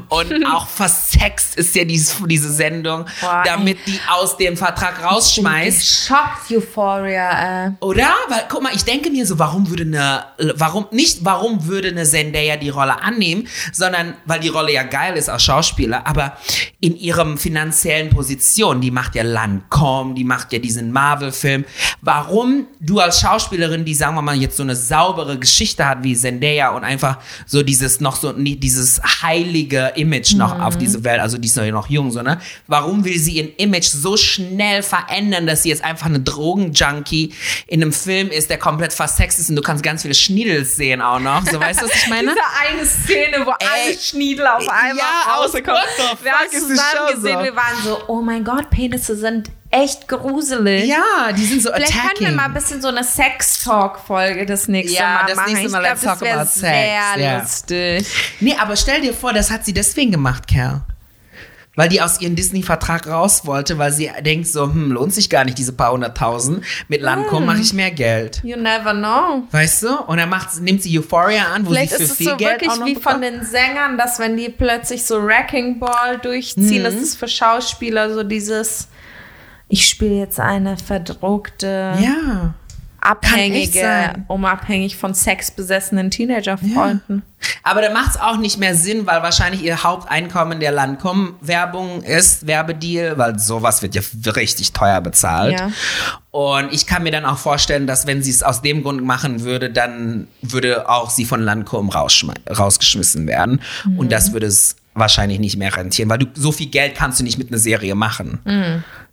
und [LAUGHS] auch versext ist ja dies, diese Sendung, Boah, damit die aus dem Vertrag rausschmeißt. Geschockt, Euphoria. Äh. Oder? Weil, guck mal, ich denke mir so, warum würde eine, warum, nicht warum würde eine Zendaya die Rolle annehmen, sondern weil die Rolle ja geil ist als Schauspieler, aber in ihrem finanziellen Position, die macht ja Lancome, die macht ja diesen Marvel-Film. Warum du als Schauspielerin, die sagen wir mal jetzt so eine saubere Geschichte hat wie Zendaya und einfach so dieses noch so, dieses heilige Image noch auf diese Welt, also die ist ja noch jung, so, ne? Warum will sie ihr Image so schnell verändern, dass sie jetzt einfach eine Drogenjunkie in einem Film ist, der komplett versext ist und du kannst ganz viele Schniedels sehen auch noch. So, weißt du, was ich meine? [LAUGHS] Diese eine Szene, wo alle Schniedel auf einmal ja, aus rauskommen. Wir haben es zusammen gesehen, so? wir waren so, oh mein Gott, Penisse sind echt gruselig. Ja, die sind so Vielleicht attacking. können wir mal ein bisschen so eine Sex-Talk-Folge das nächste Ja, Mal das machen. nächste ich Mal glaube, let's das talk wäre about sex. sehr Ja. lustig. Nee, aber stell dir vor, das hat sie deswegen gemacht, Kerl. Weil die aus ihrem Disney-Vertrag raus wollte, weil sie denkt so, hm, lohnt sich gar nicht diese paar hunderttausend. Mit Lancome mache ich mehr Geld. You never know. Weißt du? Und dann macht, nimmt sie Euphoria an, wo Vielleicht sie für ist es viel so Geld wirklich wie von den Sängern, dass wenn die plötzlich so Wrecking Ball durchziehen, Mhm. das ist für Schauspieler so dieses, ich spiele jetzt eine verdruckte, Ja. abhängige, unabhängig von sexbesessenen Teenagerfreunden. Aber da macht es auch nicht mehr Sinn, weil wahrscheinlich ihr Haupteinkommen der Lancome-Werbung ist, Werbedeal, weil sowas wird ja richtig teuer bezahlt. Ja. Und ich kann mir dann auch vorstellen, dass wenn sie es aus dem Grund machen würde, dann würde auch sie von Lancome rausschme- rausgeschmissen werden. Mhm. Und das würde es wahrscheinlich nicht mehr rentieren, weil du so viel Geld kannst du nicht mit einer Serie machen.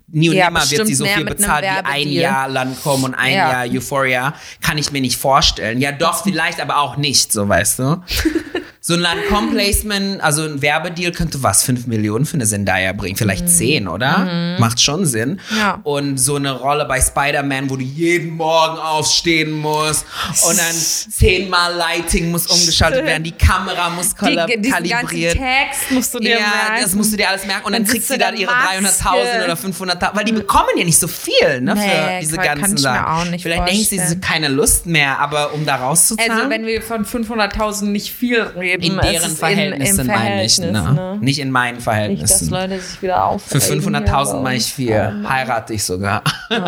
Nie und. Ja, nimmer wird sie so viel bezahlt wie ein. Jahr Lancome und ein Ja. Jahr Euphoria. Kann ich mir nicht vorstellen. Ja, doch, vielleicht, aber auch nicht, so weißt du. [LAUGHS] So ein Lancome-Placement, also ein Werbedeal könnte was, 5 Millionen für eine Zendaya bringen, vielleicht 10, oder? Macht schon Sinn. Mhm. Ja. Und so eine Rolle bei Spider-Man, wo du jeden Morgen aufstehen musst und dann zehnmal Lighting muss umgeschaltet werden, die Kamera muss Die, ganzen kalibriert. Text musst du dir Ja, merken. das musst du dir alles merken. Und dann, Dann sie du dann in ihre der 300.000 Maske. oder 500.000, weil die bekommen ja nicht so viel, ne, für Nee, diese kann- kann ganzen ich mir Sachen. auch nicht Vielleicht denkt sie, sie keine Lust mehr, aber um da rauszuzahlen. also wenn wir von 500.000 nicht viel reden, in es deren Verhältnissen im meine ich, ne? ne? Nicht in meinen Nicht, dass Verhältnissen. Leute sich wieder auf. Für 500.000 mache ich viel. Heirate ich sogar. [LAUGHS] I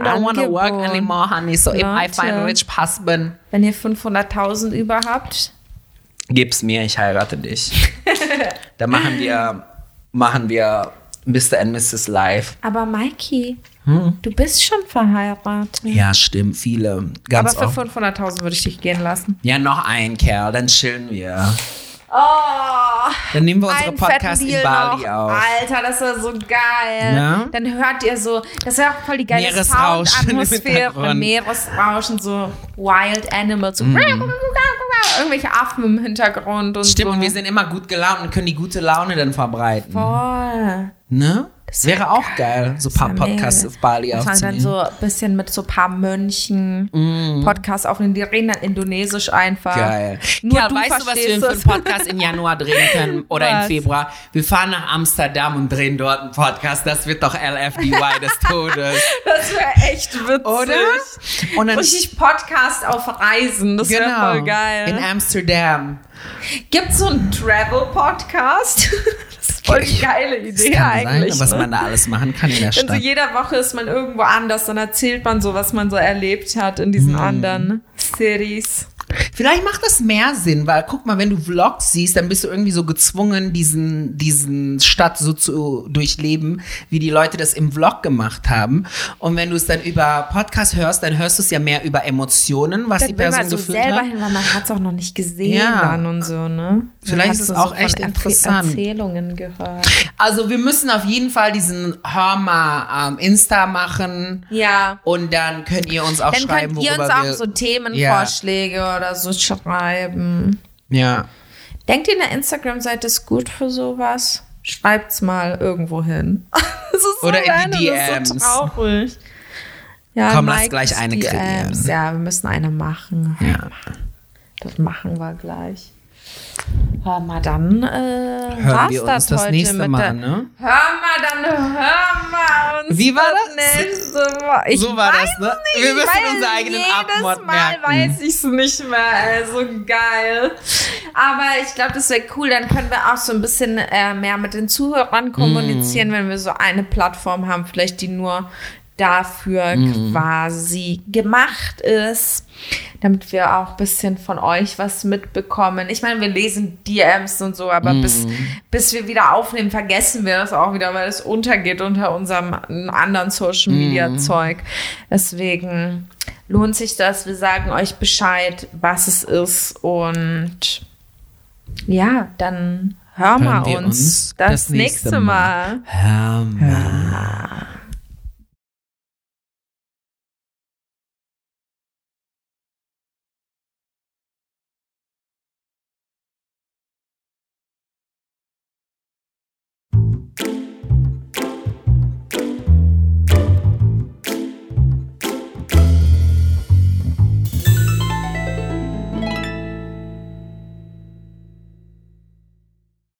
don't want to work anymore, honey. So if I find a Leute. rich husband, Wenn ihr 500.000 über habt, gib's mir, ich heirate dich. [LAUGHS] da machen wir, machen wir Mr. and Mrs. Live. aber Mikey, Hm? du bist schon verheiratet. Ja, stimmt, viele. Ganz aber für oft. 500.000 würde ich dich gehen lassen. Ja, noch ein Kerl, dann chillen wir. Oh, Dann nehmen wir unsere Podcast in Bali noch. auf. Alter, das wäre so geil. Ja? Dann hört ihr so, das wäre auch voll die geile Soundatmosphäre. Meeresrauschen, so Wild Animals, so irgendwelche Affen im Hintergrund und Stimmt, so. und wir sind immer gut gelaunt und können die gute Laune dann verbreiten. Voll. Ne? Das wäre auch geil, so ein paar Podcasts auf Bali Das waren dann aufzunehmen. so ein bisschen mit so ein paar Mönchen Podcasts aufnehmen. Die reden dann Indonesisch einfach. Mm. Geil. Nur ja, du weißt du, was wir für einen. Podcast im Januar drehen können [LAUGHS] oder Was? im Februar? Wir fahren nach Amsterdam und drehen dort einen Podcast. Das wird doch LFDY des Todes. [LAUGHS] Das wäre echt witzig. Oder? Und dann Richtig Podcast auf Reisen. Das wäre voll geil. Genau. in Amsterdam. Gibt es so einen Travel-Podcast? [LAUGHS] das ist voll die geile Das Idee kann sein, eigentlich. was ne? man da alles machen kann in der Denn so Stadt. jeder Woche ist man irgendwo anders, dann erzählt man so, was man so erlebt hat in diesen Mhm. anderen Cities. Vielleicht macht das mehr Sinn, weil guck mal, wenn du Vlogs siehst, dann bist du irgendwie so gezwungen, diesen, diesen Stadt so zu durchleben, wie die Leute das im Vlog gemacht haben. Und wenn du es dann über Podcast hörst, dann hörst du es ja mehr über Emotionen, was Da die Person so gefühlt selber hat. hin, weil man hat es auch noch nicht gesehen Ja. dann und so, ne? Vielleicht ist es auch so echt interessant. Erzählungen gehört. Also wir müssen auf jeden Fall diesen Hör mal ähm, Insta machen. Ja. Und dann könnt ihr uns auch Dann schreiben, könnt ihr uns auch wir... so Themenvorschläge oder so schreiben. Ja. Denkt ihr, eine Instagram-Seite ist gut für sowas? Schreibt's mal irgendwo hin. [LAUGHS] So Oder in die random, das ist DMs. So traurig. Ja, Komm, lass gleich eine DMs. kreieren. Ja, wir müssen eine machen. Ja. Das machen wir gleich. Hör mal, dann äh, Hören war's wir uns das, nächste mit Mal, ne? Hör mal, dann hör mal uns Wie war das das? nächste Mal. Ich So war weiß das, ne? Nicht, Wir müssen weil unsere eigenen jedes Abmod Mal merken. weiß ich es nicht mehr. Also geil. Aber ich glaube, das wäre cool. Dann können wir auch so ein bisschen äh, mehr mit den Zuhörern kommunizieren, wenn wir so eine Plattform haben, vielleicht die nur dafür quasi gemacht ist, damit wir auch ein bisschen von euch was mitbekommen. Ich meine, wir lesen DMs und so, aber bis, bis wir wieder aufnehmen, vergessen wir das auch wieder, weil es untergeht unter unserem anderen Social Media Zeug. Deswegen lohnt sich das. Wir sagen euch Bescheid, was es ist und ja, dann hör Hören mal wir uns, uns das, das nächste nächste Mal. Hör mal.